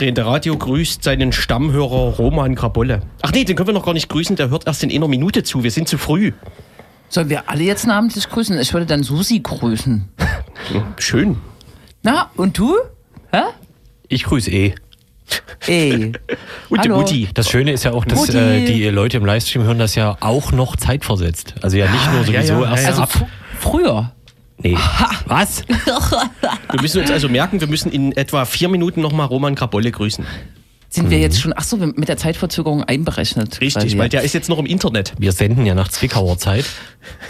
Das linksdrehende Radio grüßt seinen Stammhörer Roman Grabolle. Ach nee, den können wir noch gar nicht grüßen, der hört erst in einer Minute zu. Wir sind zu früh. Sollen wir alle jetzt namentlich grüßen? Ich würde dann Susi grüßen. Schön. Na, und du? Hä? Ich grüße eh. Ey. Und Hallo. Mutti. Das Schöne ist ja auch, dass äh, die Leute im Livestream hören das ja auch noch zeitversetzt. Also ja nicht nur ja, sowieso ja, erst ja, ja. Also ab. fr früher. Nee. Was? Wir müssen uns also merken, wir müssen in etwa vier Minuten nochmal Roman Grabolle grüßen. Sind wir jetzt schon, ach so, mit der Zeitverzögerung einberechnet. Richtig, weil der ist jetzt noch im Internet. Wir senden ja nach Zwickauer Zeit.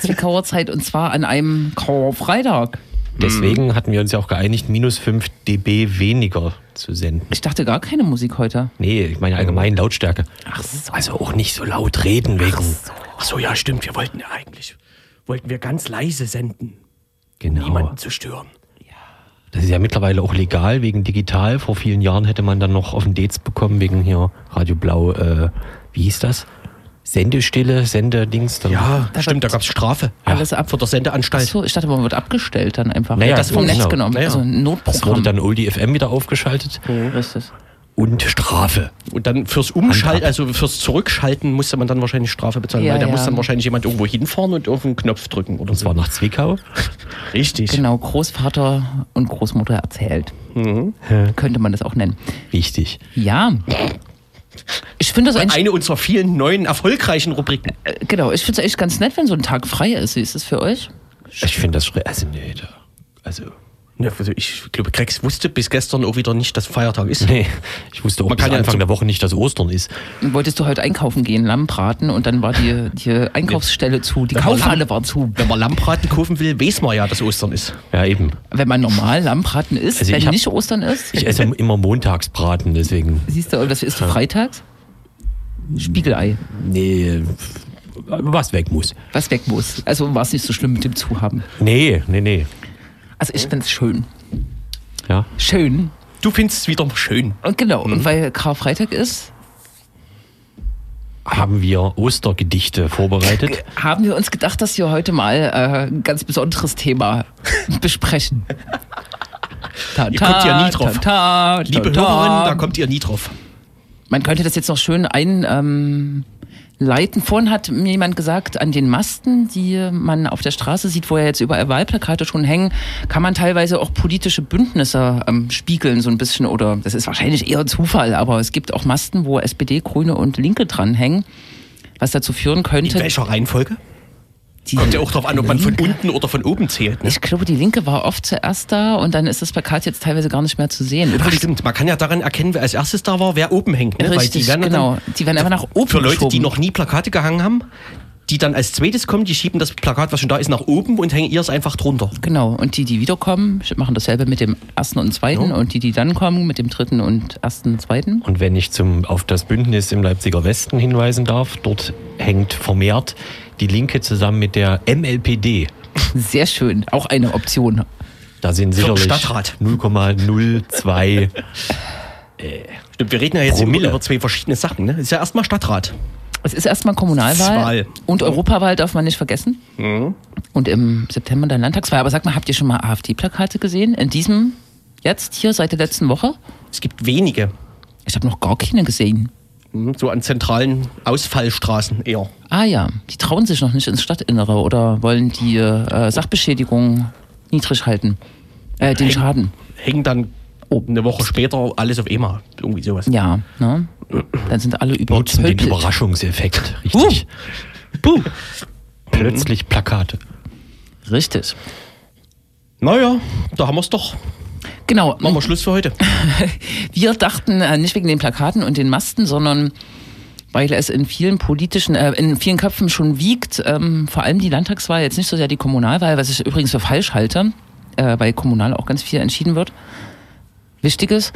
Zwickauer Zeit und zwar an einem Karfreitag. Deswegen hatten wir uns ja auch geeinigt, minus 5 dB weniger zu senden. Ich dachte gar keine Musik heute. Nee, ich meine allgemein Lautstärke. Ach so. Also auch nicht so laut reden wegen. Ach so, ja, stimmt. Wir wollten ja eigentlich, wollten wir ganz leise senden, Genau. niemanden zu stören. Das ist ja mittlerweile auch legal wegen digital. Vor vielen Jahren hätte man dann noch auf den Dates bekommen wegen hier Radio Blau, äh, wie hieß das? Sendestille, Senderdings. Dann Ja, Da stimmt, da gab es Strafe. alles ab- Von der Ach Sendeanstalt. so, ich dachte, man wird abgestellt dann einfach. Naja, das vom genau. Netz genommen. Naja. Also ein Das Notprogramm. wurde dann Oldie FM wieder aufgeschaltet. Richtig. Und Strafe. Und dann fürs Umschalten, also fürs Zurückschalten musste man dann wahrscheinlich Strafe bezahlen, Ja, weil da ja. muss dann wahrscheinlich jemand irgendwo hinfahren und auf den Knopf drücken oder Das war nach Zwickau. Richtig. Genau, Großvater und Großmutter erzählt. Mhm. Könnte man das auch nennen. Wichtig. Ja. Ich finde das eigentlich, Eine unserer vielen neuen erfolgreichen Rubriken. äh, genau, ich finde es echt ganz nett, wenn so ein Tag frei ist. Wie ist das für euch? Ich finde das also nee, da, also also ich glaube, Grex wusste bis gestern auch wieder nicht, dass Feiertag ist. nee, ich wusste auch Man bis kann ja Anfang der Woche nicht, dass Ostern ist. Wolltest du heute einkaufen gehen, Lamm braten und dann war die, die Einkaufsstelle zu, die Kaufhalle war zu. Wenn man Lammbraten kaufen will, weiß man ja, dass Ostern ist. Ja eben. Wenn man normal Lammbraten isst, Also wenn hab- nicht Ostern ist, Ich esse immer Montagsbraten, deswegen siehst du, was isst du freitags? Spiegelei, nee, was weg muss. was weg muss. Also war es nicht so schlimm mit dem Zuhaben. Nee, nee, nee. Also ich finde es schön. Ja. Schön. Du findest es wieder schön. Und genau, Mhm. und weil Karfreitag ist, Haben wir Ostergedichte vorbereitet? haben wir uns gedacht, dass wir heute mal äh, ein ganz besonderes Thema besprechen. Ta, Ihr kommt ja nie drauf. Ta, ta, Liebe ta, ta. Hörerinnen, da kommt ihr nie drauf. Man könnte das jetzt noch schön einleiten. Leiten. Vorhin hat mir jemand gesagt, an den Masten, die man auf der Straße sieht, wo ja jetzt überall Wahlplakate schon hängen, kann man teilweise auch politische Bündnisse ähm, spiegeln, so ein bisschen. Oder das ist wahrscheinlich eher Zufall, aber es gibt auch Masten, wo SPD, Grüne und Linke dranhängen. Was dazu führen In könnte. welcher Reihenfolge? Die Kommt ja auch darauf an, ob man von unten oder von oben zählt. Ne? Ich glaube, die Linke war oft zuerst da und dann ist das Plakat jetzt teilweise gar nicht mehr zu sehen. Ach, Übrigens, stimmt, man kann ja daran erkennen, wer als erstes da war, wer oben hängt. Ne? Richtig, werden genau. Die werden einfach nach oben Für Leute, die geschoben. noch nie Plakate gehangen haben, die dann als zweites kommen, die schieben das Plakat, was schon da ist, nach oben und hängen ihr es einfach drunter. Genau, und die, die wiederkommen, machen dasselbe mit dem ersten und zweiten Ja. und die, die dann kommen, mit dem dritten und ersten und zweiten. Und wenn ich zum, auf das Bündnis im Leipziger Westen hinweisen darf, dort hängt vermehrt die Linke zusammen mit der MLPD. Sehr schön, auch eine Option. Da sind sicherlich Stadtrat. 0,02. Stimmt, wir reden ja jetzt über, Promille. über zwei verschiedene Sachen. Ne? Ist ja erstmal Stadtrat. Es ist erstmal Kommunalwahl Wahl. und Europawahl darf man nicht vergessen. Und im September dann Landtagswahl. Aber sag mal, habt ihr schon mal AfD-Plakate gesehen? In diesem, jetzt hier, seit der letzten Woche? Es gibt wenige. Ich habe noch gar keine gesehen. Mhm, So an zentralen Ausfallstraßen eher. Ah ja, die trauen sich noch nicht ins Stadtinnere oder wollen die äh, Sachbeschädigung niedrig halten. Äh, den Hängen- Schaden. Hängen dann eine Woche später alles auf EMA. Irgendwie sowas. Ja, ne? Dann sind alle Nutzen den. Überraschungseffekt. Richtig. Buh. Plötzlich Plakate. Richtig. Naja, da haben wir es doch. Genau. Machen wir Schluss für heute. Wir dachten äh, nicht wegen den Plakaten und den Masten, sondern weil es in vielen politischen, äh, in vielen Köpfen schon wiegt, ähm, vor allem die Landtagswahl, jetzt nicht so sehr die Kommunalwahl, was ich übrigens für falsch halte, äh, weil kommunal auch ganz viel entschieden wird. Wichtiges,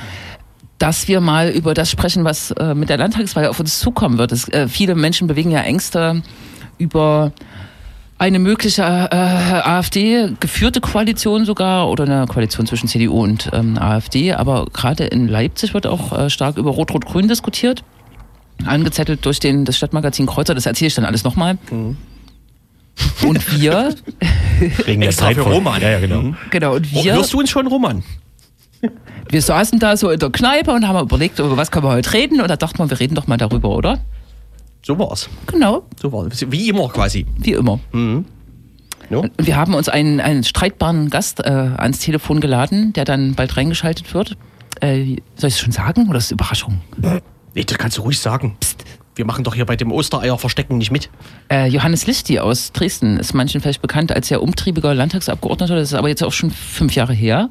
dass wir mal über das sprechen, was äh, mit der Landtagswahl auf uns zukommen wird. Es, äh, viele Menschen bewegen ja Ängste über eine mögliche äh, AfD-geführte Koalition sogar oder eine Koalition zwischen CDU und ähm, AfD. Aber gerade in Leipzig wird auch äh, stark über Rot-Rot-Grün diskutiert. Angezettelt durch den, das Stadtmagazin Kreuzer, das erzähle ich dann alles nochmal. Und wir, Wegen der Zeit für Roman. Ja, ja, genau. Mhm. genau, und Oh, wir, hörst du uns schon, Roman? Wir saßen da so in der Kneipe und haben überlegt, über was können wir heute reden. Und da dachten wir, wir reden doch mal darüber, oder? So war's. Genau, So war's. Wie immer quasi. wie immer. No? Und wir haben uns einen, einen streitbaren Gast äh, ans Telefon geladen, der dann bald reingeschaltet wird. Äh, soll ich es schon sagen oder ist es Überraschung? Nee, das kannst du ruhig sagen. Wir machen doch hier bei dem Ostereier-Verstecken nicht mit. Äh, Johannes Lichti aus Dresden ist manchen vielleicht bekannt als sehr umtriebiger Landtagsabgeordneter. Das ist aber jetzt auch schon fünf Jahre her.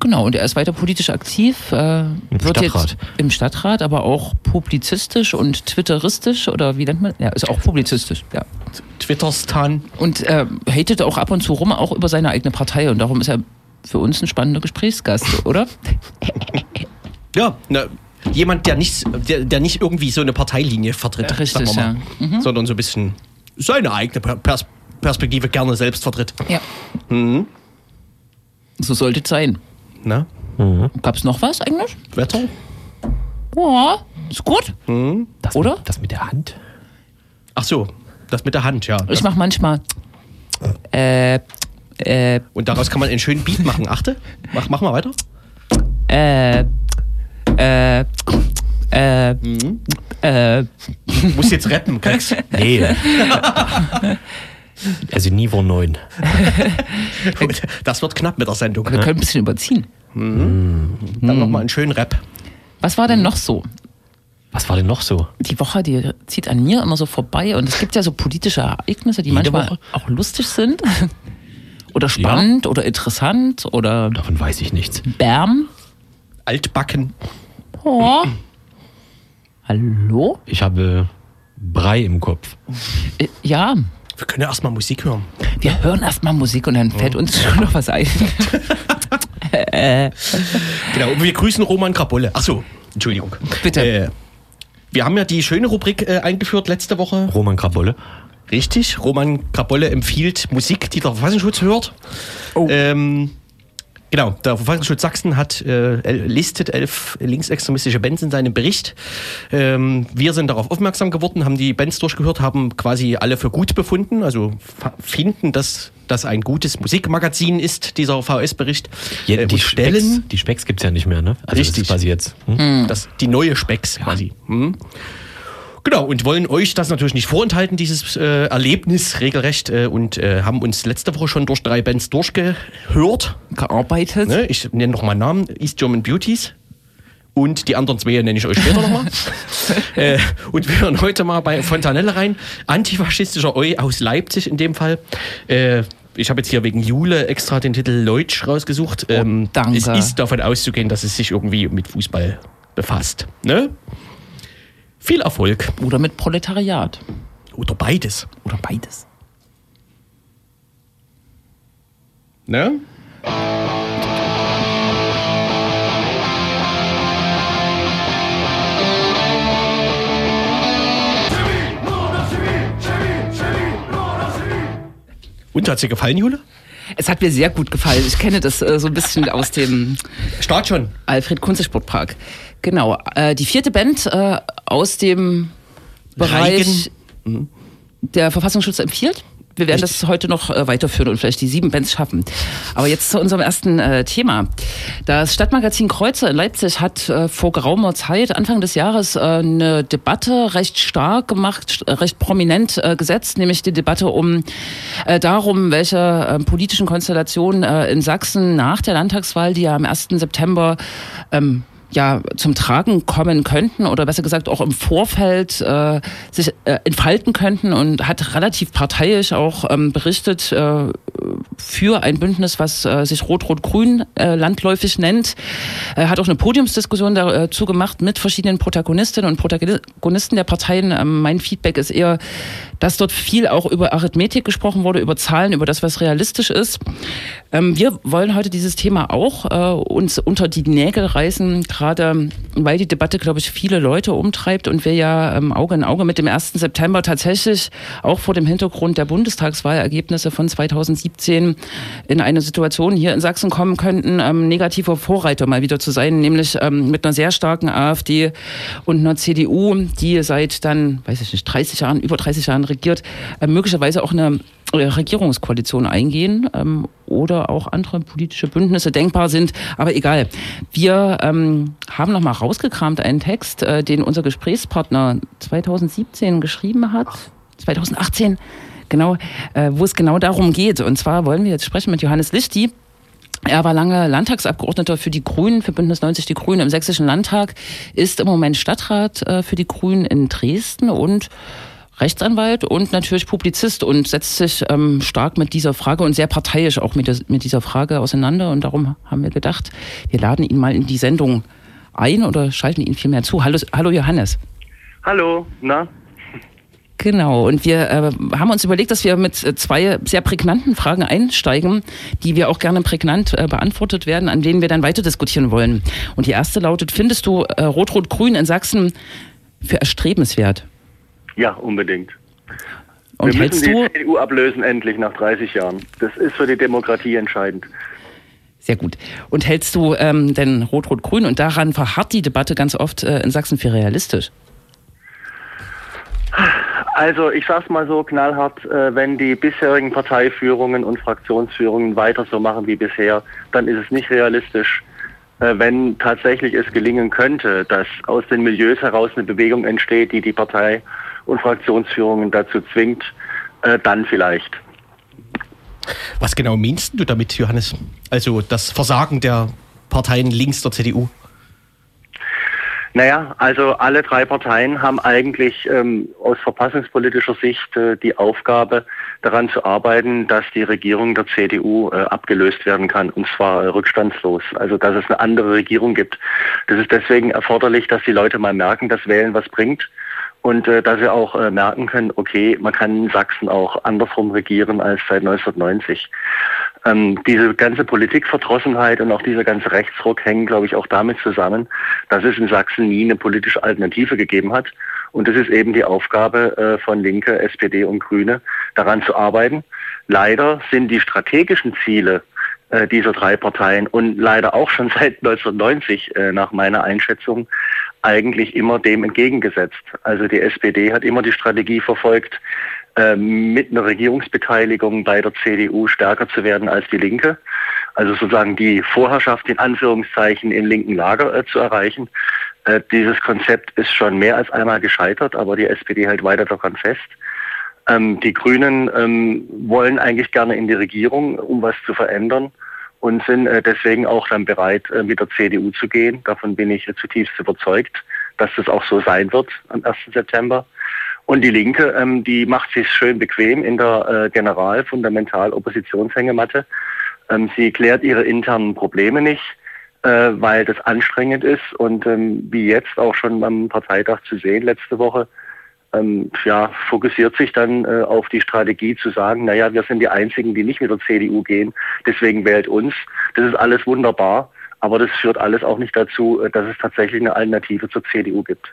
Genau, und er ist weiter politisch aktiv. Äh, wird Stadtrat. jetzt im Stadtrat, aber auch publizistisch und twitteristisch oder wie nennt man? Ja, ist auch publizistisch. Ja. Twitterstan. Und äh, hatet auch ab und zu rum, auch über seine eigene Partei. Und darum ist er für uns ein spannender Gesprächsgast, oder? Ja, ne, jemand, der nicht, der, der nicht irgendwie so eine Parteilinie vertritt, Richtig, sagen wir mal, sondern so ein bisschen seine eigene Per- Pers Perspektive gerne selbst vertritt. Ja. So sollte es sein. Na? Gab es noch was eigentlich? Wetter? Ja, ist gut. Das Oder? Mit, das mit der Hand. Ach so, das mit der Hand, ja. Ich mache manchmal. Äh, äh, Und daraus kann man einen schönen Beat machen. Achte, mach, mach mal weiter. äh, äh, äh, äh, Du musst jetzt rappen, Krex. Nee. also Niveau 9. Das wird knapp mit der Sendung. wir können ein bisschen überziehen. Dann nochmal einen schönen Rap. Was war denn noch so? Was war denn noch so? Die Woche, die zieht an mir immer so vorbei und es gibt ja so politische Ereignisse, die Jede manchmal Woche? auch lustig sind. Oder spannend oder interessant oder Davon weiß ich nichts. Bärm. Altbacken. Oh. Hallo? Ich habe Brei im Kopf. Äh, Ja, Wir können ja erstmal Musik hören. wir hören erstmal Musik und dann fällt uns schon noch was ein. Genau, und wir grüßen Roman Krabolle. Ach so, Entschuldigung. Bitte. Äh, wir haben ja die schöne Rubrik äh, eingeführt letzte Woche. Roman Krabolle. Richtig, Roman Krabolle empfiehlt Musik, die der Verfassungsschutz hört. Oh. Ähm, genau, der Verfassungsschutz Sachsen hat äh, listet elf linksextremistische Bands in seinem Bericht. Ähm, wir sind darauf aufmerksam geworden, haben die Bands durchgehört, haben quasi alle für gut befunden, also finden, dass das ein gutes Musikmagazin ist, dieser VS-Bericht. Ja, äh, die, stellen Specks, die Specks gibt es ja nicht mehr, ne? Also Das Richtig. ist quasi jetzt. Hm? das, die neue Specks quasi. Hm? Genau, und wollen euch das natürlich nicht vorenthalten, dieses äh, Erlebnis regelrecht, äh, und äh, haben uns letzte Woche schon durch drei Bands durchgehört. Gearbeitet. Ne? Ich nenne nochmal Namen: East German Beauties. Und die anderen zwei nenne ich euch später nochmal. äh, und wir hören heute mal bei Fontanelle rein. Antifaschistischer Eu aus Leipzig in dem Fall. Äh, ich habe jetzt hier wegen Jule extra den Titel Leutsch rausgesucht. Ähm, danke. Es ist davon auszugehen, dass es sich irgendwie mit Fußball befasst. Ne? Viel Erfolg. Oder mit Proletariat. Oder beides. Oder beides. Ne? Und hat dir gefallen, Jule? Es hat mir sehr gut gefallen. Ich kenne das äh, so ein bisschen aus dem Start schon. Alfred Kunze Sportpark. Genau. Äh, die vierte Band äh, aus dem Bereich, der Verfassungsschutz empfiehlt. Wir werden das heute noch äh, weiterführen und vielleicht die sieben Bands schaffen. Aber jetzt zu unserem ersten äh, Thema. Das Stadtmagazin Kreuzer in Leipzig hat äh, vor geraumer Zeit, Anfang des Jahres, äh, eine Debatte recht stark gemacht, st- recht prominent äh, gesetzt, nämlich die Debatte um äh, darum, welche äh, politischen Konstellationen äh, in Sachsen nach der Landtagswahl, die ja am 1. September ähm, ja zum Tragen kommen könnten oder besser gesagt auch im Vorfeld äh, sich äh, entfalten könnten und hat relativ parteiisch auch ähm, berichtet äh, für ein Bündnis, was äh, sich Rot-Rot-Grün äh, landläufig nennt. Er hat auch eine Podiumsdiskussion dazu gemacht mit verschiedenen Protagonistinnen und Protagonisten der Parteien. Ähm, mein Feedback ist eher, dass dort viel auch über Arithmetik gesprochen wurde, über Zahlen, über das, was realistisch ist. Ähm, wir wollen heute dieses Thema auch äh, uns unter die Nägel reißen, gerade weil die Debatte, glaube ich, viele Leute umtreibt und wir ja ähm, Auge in Auge mit dem 1. September tatsächlich auch vor dem Hintergrund der Bundestagswahlergebnisse von 2017 2017 in eine Situation hier in Sachsen kommen könnten, ähm, negativer Vorreiter mal wieder zu sein, nämlich ähm, mit einer sehr starken AfD und einer CDU, die seit dann, weiß ich nicht, 30 Jahren, über 30 Jahren regiert, äh, möglicherweise auch eine Regierungskoalition eingehen ähm, oder auch andere politische Bündnisse denkbar sind. Aber egal. Wir ähm, haben nochmal rausgekramt einen Text, äh, den unser Gesprächspartner 2017 geschrieben hat. 2018, genau, äh, wo es genau darum geht. Und zwar wollen wir jetzt sprechen mit Johannes Lichti. Er war lange Landtagsabgeordneter für die Grünen, für Bündnis 90 Die Grünen im Sächsischen Landtag, ist im Moment Stadtrat äh, für die Grünen in Dresden und Rechtsanwalt und natürlich Publizist und setzt sich ähm, stark mit dieser Frage und sehr parteiisch auch mit, der, mit dieser Frage auseinander. Und darum haben wir gedacht, wir laden ihn mal in die Sendung ein oder schalten ihn vielmehr zu. Hallo, hallo Johannes. Hallo, na? Genau, und wir äh, haben uns überlegt, dass wir mit zwei sehr prägnanten Fragen einsteigen, die wir auch gerne prägnant äh, beantwortet werden, an denen wir dann weiter diskutieren wollen. Und die erste lautet, findest du äh, Rot-Rot-Grün in Sachsen für erstrebenswert? Ja, unbedingt. Und Wir müssen du die CDU ablösen endlich nach 30 Jahren. Das ist für die Demokratie entscheidend. Sehr gut. Und hältst du ähm, denn Rot-Rot-Grün und daran verharrt die Debatte ganz oft äh, in Sachsen für realistisch? Also ich sag's mal so knallhart, äh, wenn die bisherigen Parteiführungen und Fraktionsführungen weiter so machen wie bisher, dann ist es nicht realistisch. Äh, wenn tatsächlich es gelingen könnte, dass aus den Milieus heraus eine Bewegung entsteht, die die Partei und Fraktionsführungen dazu zwingt, äh, dann vielleicht. Was genau meinst du damit, Johannes? Also das Versagen der Parteien links der CDU? Naja, also alle drei Parteien haben eigentlich ähm, aus verfassungspolitischer Sicht äh, die Aufgabe, daran zu arbeiten, dass die Regierung der CDU äh, abgelöst werden kann, und zwar äh, rückstandslos. Also dass es eine andere Regierung gibt. Das ist deswegen erforderlich, dass die Leute mal merken, dass Wählen was bringt und äh, dass sie auch äh, merken können, okay, man kann in Sachsen auch andersrum regieren als seit 1990. Ähm, diese ganze Politikverdrossenheit und auch dieser ganze Rechtsruck hängen, glaube ich, auch damit zusammen, dass es in Sachsen nie eine politische Alternative gegeben hat. Und das ist eben die Aufgabe äh, von Linke, SPD und Grüne, daran zu arbeiten. Leider sind die strategischen Ziele äh, dieser drei Parteien und leider auch schon seit 1990 äh, nach meiner Einschätzung eigentlich immer dem entgegengesetzt. Also die SPD hat immer die Strategie verfolgt, äh, mit einer Regierungsbeteiligung bei der CDU stärker zu werden als die Linke. Also sozusagen die Vorherrschaft in Anführungszeichen im linken Lager äh, zu erreichen. Äh, dieses Konzept ist schon mehr als einmal gescheitert, aber die SPD hält weiter daran fest. Ähm, die Grünen ähm, wollen eigentlich gerne in die Regierung, um was zu verändern und sind äh, deswegen auch dann bereit, äh, mit der CDU zu gehen. Davon bin ich zutiefst überzeugt, dass das auch so sein wird am 1. September. Und die Linke, ähm, die macht sich schön bequem in der äh, General-Fundamental-Oppositionshängematte. Ähm, sie klärt ihre internen Probleme nicht, äh, weil das anstrengend ist. Und ähm, wie jetzt auch schon am Parteitag zu sehen letzte Woche, ähm, ja, fokussiert sich dann äh, auf die Strategie zu sagen, naja, wir sind die Einzigen, die nicht mit der CDU gehen, deswegen wählt uns. Das ist alles wunderbar, aber das führt alles auch nicht dazu, äh, dass es tatsächlich eine Alternative zur CDU gibt.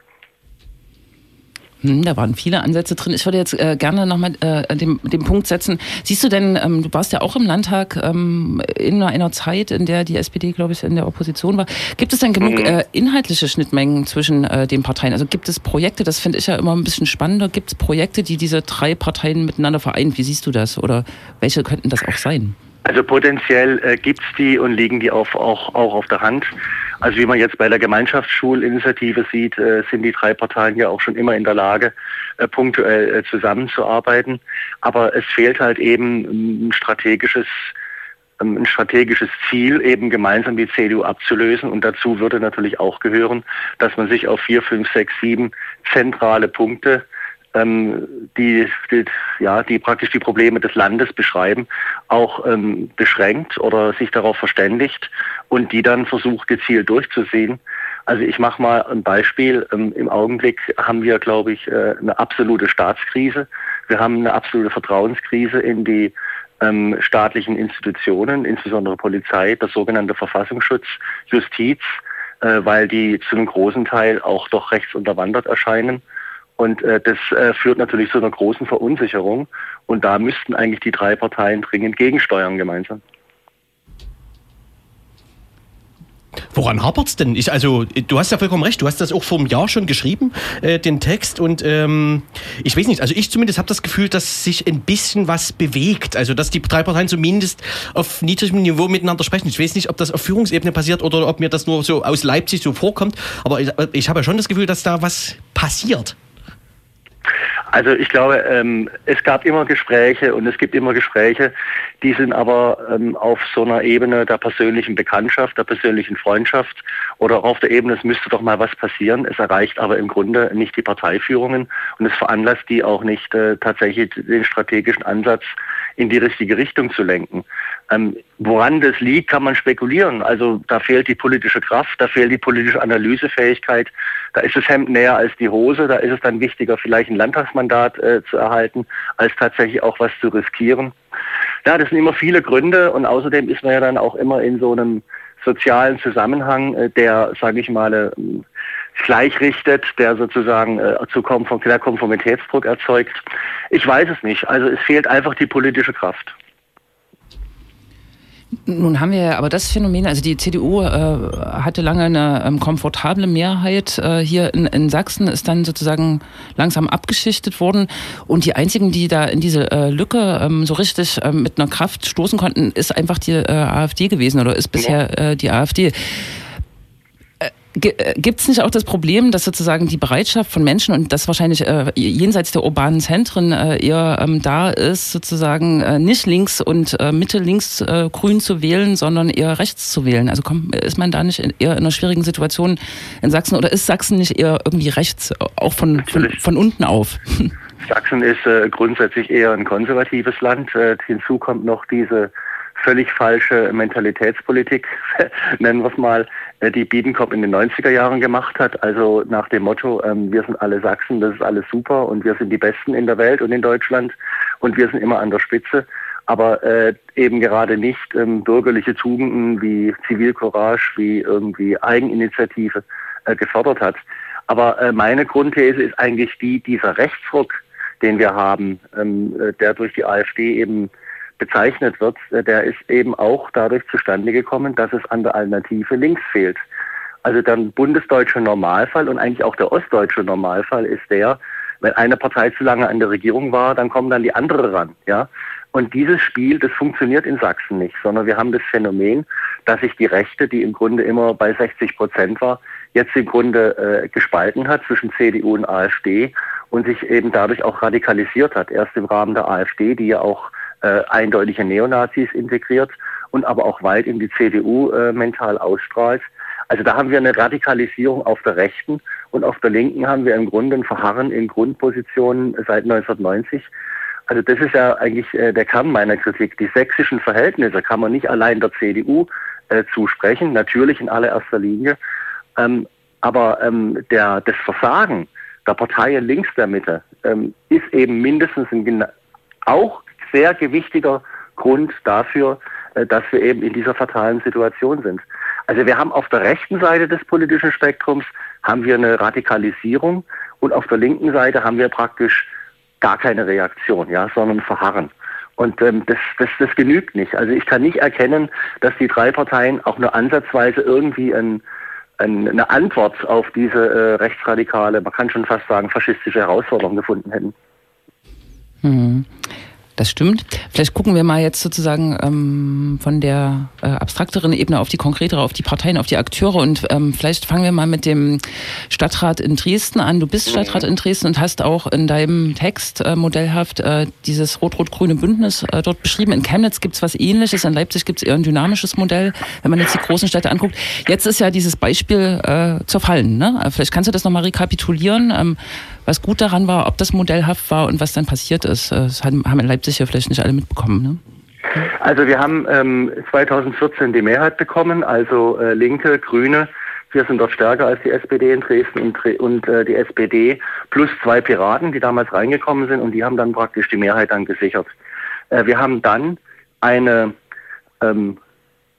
Hm, da waren viele Ansätze drin. Ich würde jetzt äh, gerne nochmal äh, den, den Punkt setzen. Siehst du denn, ähm, du warst ja auch im Landtag ähm, in einer Zeit, in der die SPD, glaube ich, in der Opposition war. Gibt es denn genug mhm. äh, inhaltliche Schnittmengen zwischen äh, den Parteien? Also gibt es Projekte, das finde ich ja immer ein bisschen spannender, gibt es Projekte, die diese drei Parteien miteinander vereinen? Wie siehst du das? Oder welche könnten das auch sein? Also potenziell äh, gibt es die und liegen die auf, auch, auch auf der Hand. Also wie man jetzt bei der Gemeinschaftsschulinitiative sieht, äh, sind die drei Parteien ja auch schon immer in der Lage, äh, punktuell äh, zusammenzuarbeiten. Aber es fehlt halt eben ein strategisches ähm, ein strategisches Ziel, eben gemeinsam die CDU abzulösen. Und dazu würde natürlich auch gehören, dass man sich auf vier, fünf, sechs, sieben zentrale Punkte ähm, die, die, ja, die praktisch die Probleme des Landes beschreiben, auch ähm, beschränkt oder sich darauf verständigt und die dann versucht gezielt durchzuziehen. Also ich mache mal ein Beispiel. Ähm, Im Augenblick haben wir, glaube ich, äh, eine absolute Staatskrise. Wir haben eine absolute Vertrauenskrise in die ähm, staatlichen Institutionen, insbesondere Polizei, der sogenannte Verfassungsschutz, Justiz, äh, weil die zu einem großen Teil auch doch rechtsunterwandert erscheinen. Und äh, das äh, führt natürlich zu einer großen Verunsicherung. Und da müssten eigentlich die drei Parteien dringend gegensteuern gemeinsam. Woran hapert es denn? Ich, also, du hast ja vollkommen recht, du hast das auch vor einem Jahr schon geschrieben, äh, den Text. Und ähm, ich weiß nicht, also ich zumindest habe das Gefühl, dass sich ein bisschen was bewegt. Also, dass die drei Parteien zumindest auf niedrigem Niveau miteinander sprechen. Ich weiß nicht, ob das auf Führungsebene passiert oder ob mir das nur so aus Leipzig so vorkommt. Aber ich, ich habe ja schon das Gefühl, dass da was passiert. Also ich glaube, ähm, es gab immer Gespräche und es gibt immer Gespräche, die sind aber ähm, auf so einer Ebene der persönlichen Bekanntschaft, der persönlichen Freundschaft oder auf der Ebene, es müsste doch mal was passieren. Es erreicht aber im Grunde nicht die Parteiführungen und es veranlasst die auch nicht äh, tatsächlich den strategischen Ansatz in die richtige Richtung zu lenken. Ähm, woran das liegt, kann man spekulieren. Also da fehlt die politische Kraft, da fehlt die politische Analysefähigkeit. Da ist das Hemd näher als die Hose. Da ist es dann wichtiger, vielleicht ein Landtagsmandat äh, zu erhalten, als tatsächlich auch was zu riskieren. Ja, das sind immer viele Gründe und außerdem ist man ja dann auch immer in so einem sozialen Zusammenhang, äh, der, sage ich mal, äh, gleichrichtet, der sozusagen äh, zu Konform der Konformitätsdruck erzeugt. Ich weiß es nicht. Also es fehlt einfach die politische Kraft. Nun haben wir aber das Phänomen, also die CDU äh, hatte lange eine ähm, komfortable Mehrheit äh, hier in, in, Sachsen, ist dann sozusagen langsam abgeschichtet worden. Und die einzigen, die da in diese äh, Lücke ähm, so richtig ähm, mit einer Kraft stoßen konnten, ist einfach die äh, AfD gewesen oder ist bisher äh, die AfD. Äh, Gibt es nicht auch das Problem, dass sozusagen die Bereitschaft von Menschen und das wahrscheinlich äh, jenseits der urbanen Zentren äh, eher ähm, da ist, sozusagen äh, nicht links und äh, Mitte links äh, grün zu wählen, sondern eher rechts zu wählen? Also kommt, ist man da nicht in, eher in einer schwierigen Situation in Sachsen oder ist Sachsen nicht eher irgendwie rechts, auch von, von, von unten auf? Sachsen ist äh, grundsätzlich eher ein konservatives Land. Äh, hinzu kommt noch diese völlig falsche Mentalitätspolitik, nennen wir es mal, äh, die Biedenkopf in den 90er Jahren gemacht hat. Also nach dem Motto, ähm, wir sind alle Sachsen, das ist alles super und wir sind die Besten in der Welt und in Deutschland und wir sind immer an der Spitze. Aber äh, eben gerade nicht ähm, bürgerliche Tugenden wie Zivilcourage, wie irgendwie Eigeninitiative äh, gefördert hat. Aber meine Grundthese ist eigentlich die, dieser Rechtsruck, den wir haben, ähm, äh, der durch die AfD eben bezeichnet wird, äh, der ist eben auch dadurch zustande gekommen, dass es an der Alternative links fehlt. Also der bundesdeutsche Normalfall und eigentlich auch der ostdeutsche Normalfall ist der, wenn eine Partei zu lange an der Regierung war, dann kommen dann die andere ran, ja. Und dieses Spiel, das funktioniert in Sachsen nicht, sondern wir haben das Phänomen, dass sich die Rechte, die im Grunde immer bei 60 Prozent war, jetzt im Grunde äh, gespalten hat zwischen CDU und AfD und sich eben dadurch auch radikalisiert hat. Erst im Rahmen der AfD, die ja auch äh, eindeutige Neonazis integriert und aber auch weit in die CDU äh, mental ausstrahlt. Also da haben wir eine Radikalisierung auf der Rechten und auf der Linken haben wir im Grunde ein Verharren in Grundpositionen seit 1990. Also das ist ja eigentlich äh, der Kern meiner Kritik. Die sächsischen Verhältnisse kann man nicht allein der CDU äh, zusprechen, natürlich in allererster Linie. Ähm, aber ähm, der, das Versagen der Parteien links der Mitte ähm, ist eben mindestens ein, auch sehr gewichtiger Grund dafür, äh, dass wir eben in dieser fatalen Situation sind. Also wir haben auf der rechten Seite des politischen Spektrums haben wir eine Radikalisierung und auf der linken Seite haben wir praktisch gar keine Reaktion, ja, sondern Verharren. Und ähm, das, das, das genügt nicht. Also ich kann nicht erkennen, dass die drei Parteien auch nur ansatzweise irgendwie ein, ein, eine Antwort auf diese äh, rechtsradikale, man kann schon fast sagen, faschistische Herausforderung gefunden hätten. Mhm. Das stimmt. Vielleicht gucken wir mal jetzt sozusagen ähm, von der äh, abstrakteren Ebene auf die konkretere, auf die Parteien, auf die Akteure und ähm, vielleicht fangen wir mal mit dem Stadtrat in Dresden an. Du bist Stadtrat in Dresden und hast auch in deinem Text äh, modellhaft äh, dieses rot-rot-grüne Bündnis äh, dort beschrieben. In Chemnitz gibt's was ähnliches, in Leipzig gibt's eher ein dynamisches Modell, wenn man jetzt die großen Städte anguckt. Jetzt ist ja dieses Beispiel äh, zerfallen. Ne? Vielleicht kannst du das nochmal rekapitulieren. Ähm, was gut daran war, ob das modellhaft war und was dann passiert ist. Äh, das haben in Leipzig ja vielleicht nicht alle mitbekommen. Ne? Also wir haben ähm, 2014 die Mehrheit bekommen, also äh, Linke, Grüne. Wir sind dort stärker als die SPD in Dresden und, und äh, die SPD plus zwei Piraten, die damals reingekommen sind und die haben dann praktisch die Mehrheit dann gesichert. Äh, wir haben dann eine ähm,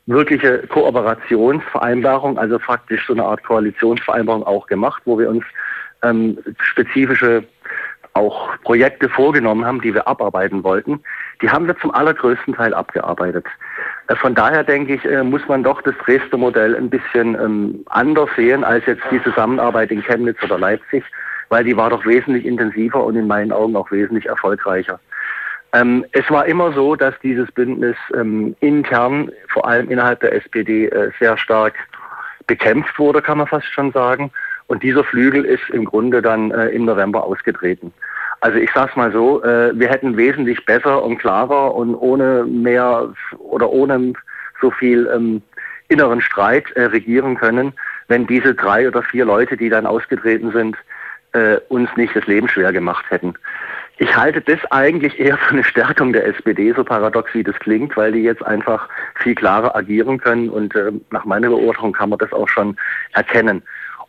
wirkliche Kooperationsvereinbarung, also praktisch so eine Art Koalitionsvereinbarung auch gemacht, wo wir uns ähm, spezifische auch Projekte vorgenommen haben, die wir abarbeiten wollten, die haben wir zum allergrößten Teil abgearbeitet. Äh, von daher denke ich, äh, muss man doch das Dresdner Modell ein bisschen ähm, anders sehen als jetzt die Zusammenarbeit in Chemnitz oder Leipzig, weil die war doch wesentlich intensiver und in meinen Augen auch wesentlich erfolgreicher. Ähm, es war immer so, dass dieses Bündnis ähm, intern, vor allem innerhalb der SPD, äh, sehr stark bekämpft wurde, kann man fast schon sagen. Und dieser Flügel ist im Grunde dann äh, im November ausgetreten. Also ich sage es mal so, äh, wir hätten wesentlich besser und klarer und ohne mehr oder ohne so viel ähm, inneren Streit äh, regieren können, wenn diese drei oder vier Leute, die dann ausgetreten sind, äh, uns nicht das Leben schwer gemacht hätten. Ich halte das eigentlich eher für eine Stärkung der SPD, so paradox wie das klingt, weil die jetzt einfach viel klarer agieren können und äh, nach meiner Beurteilung kann man das auch schon erkennen.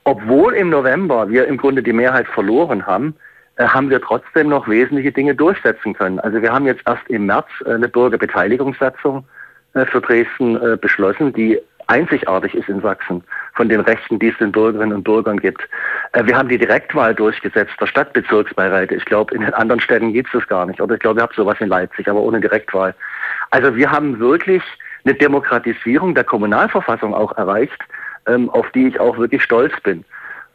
Obwohl im November wir im Grunde die Mehrheit verloren haben, äh, haben wir trotzdem noch wesentliche Dinge durchsetzen können. Also wir haben jetzt erst im März äh, eine Bürgerbeteiligungssatzung äh, für Dresden beschlossen, die einzigartig ist in Sachsen von den Rechten, die es den Bürgerinnen und Bürgern gibt. Wir haben die Direktwahl durchgesetzt der Stadtbezirksbeiräte. Ich glaube, in den anderen Städten gibt es das gar nicht. Oder ich glaube, ihr habt sowas in Leipzig, aber ohne Direktwahl. Also wir haben wirklich eine Demokratisierung der Kommunalverfassung auch erreicht, ähm, auf die ich auch wirklich stolz bin.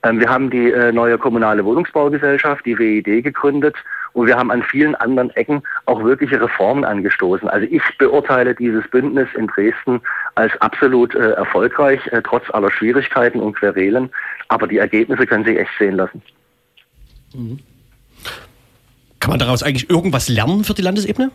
Ähm, wir haben die äh, neue kommunale Wohnungsbaugesellschaft, die WID, gegründet und wir haben an vielen anderen Ecken auch wirkliche Reformen angestoßen. Also ich beurteile dieses Bündnis in Dresden als absolut äh, erfolgreich, äh, trotz aller Schwierigkeiten und Querelen. Aber die Ergebnisse können sich echt sehen lassen. Mhm. Kann man daraus eigentlich irgendwas lernen für die Landesebene?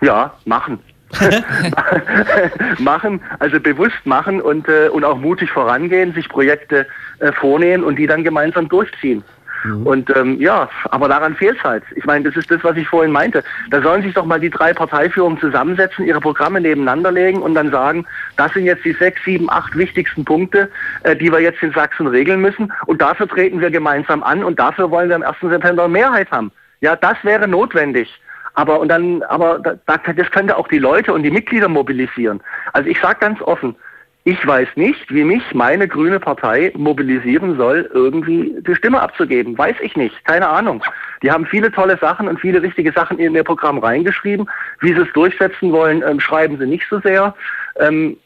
Ja, machen. machen, also bewusst machen und, äh, und auch mutig vorangehen, sich Projekte äh, vornehmen und die dann gemeinsam durchziehen. Mhm. Und ähm, ja, aber daran fehlt es halt. Ich meine, das ist das, was ich vorhin meinte. Da sollen sich doch mal die drei Parteiführungen zusammensetzen, ihre Programme nebeneinander legen und dann sagen, das sind jetzt die sechs, sieben, acht wichtigsten Punkte, äh, die wir jetzt in Sachsen regeln müssen. Und dafür treten wir gemeinsam an und dafür wollen wir am 1. September Mehrheit haben. Ja, das wäre notwendig. Aber und dann, aber da, das könnte auch die Leute und die Mitglieder mobilisieren. Also ich sage ganz offen, ich weiß nicht, wie mich meine grüne Partei mobilisieren soll, irgendwie die Stimme abzugeben. Weiß ich nicht. Keine Ahnung. Die haben viele tolle Sachen und viele richtige Sachen in ihr Programm reingeschrieben. Wie sie es durchsetzen wollen, ähm, schreiben sie nicht so sehr. Ähm,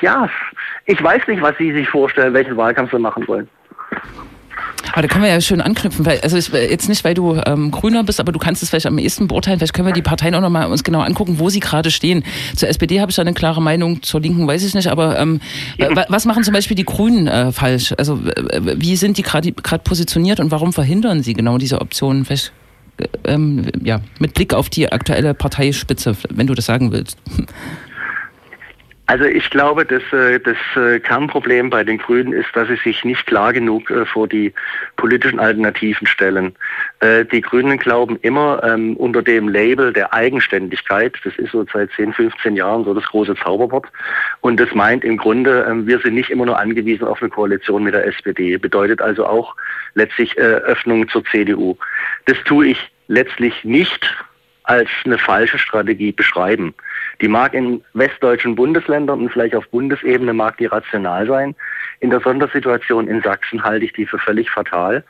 ja, ich weiß nicht, was sie sich vorstellen, welchen Wahlkampf sie machen wollen. Aber da können wir ja schön anknüpfen, weil, also jetzt nicht, weil du ähm, Grüner bist, aber du kannst es vielleicht am ehesten beurteilen. Vielleicht können wir die Parteien auch nochmal uns genau angucken, wo sie gerade stehen. Zur SPD habe ich da eine klare Meinung, zur Linken weiß ich nicht, aber ähm, was machen zum Beispiel die Grünen äh, falsch? Also wie sind die gerade positioniert und warum verhindern sie genau diese Optionen? Vielleicht äh, ähm, ja, mit Blick auf die aktuelle Parteispitze, wenn du das sagen willst. Also ich glaube, dass äh, das äh, Kernproblem bei den Grünen ist, dass sie sich nicht klar genug äh, vor die politischen Alternativen stellen. Die Grünen glauben immer ähm, unter dem Label der Eigenständigkeit, das ist so seit 10, 15 Jahren so das große Zauberwort, und das meint im Grunde, ähm, wir sind nicht immer nur angewiesen auf eine Koalition mit der SPD, bedeutet also auch letztlich Öffnung zur CDU. Das tue ich letztlich nicht als eine falsche Strategie beschreiben. Die mag in westdeutschen Bundesländern und vielleicht auf Bundesebene mag die rational sein. In der Sondersituation in Sachsen halte ich die für völlig fatal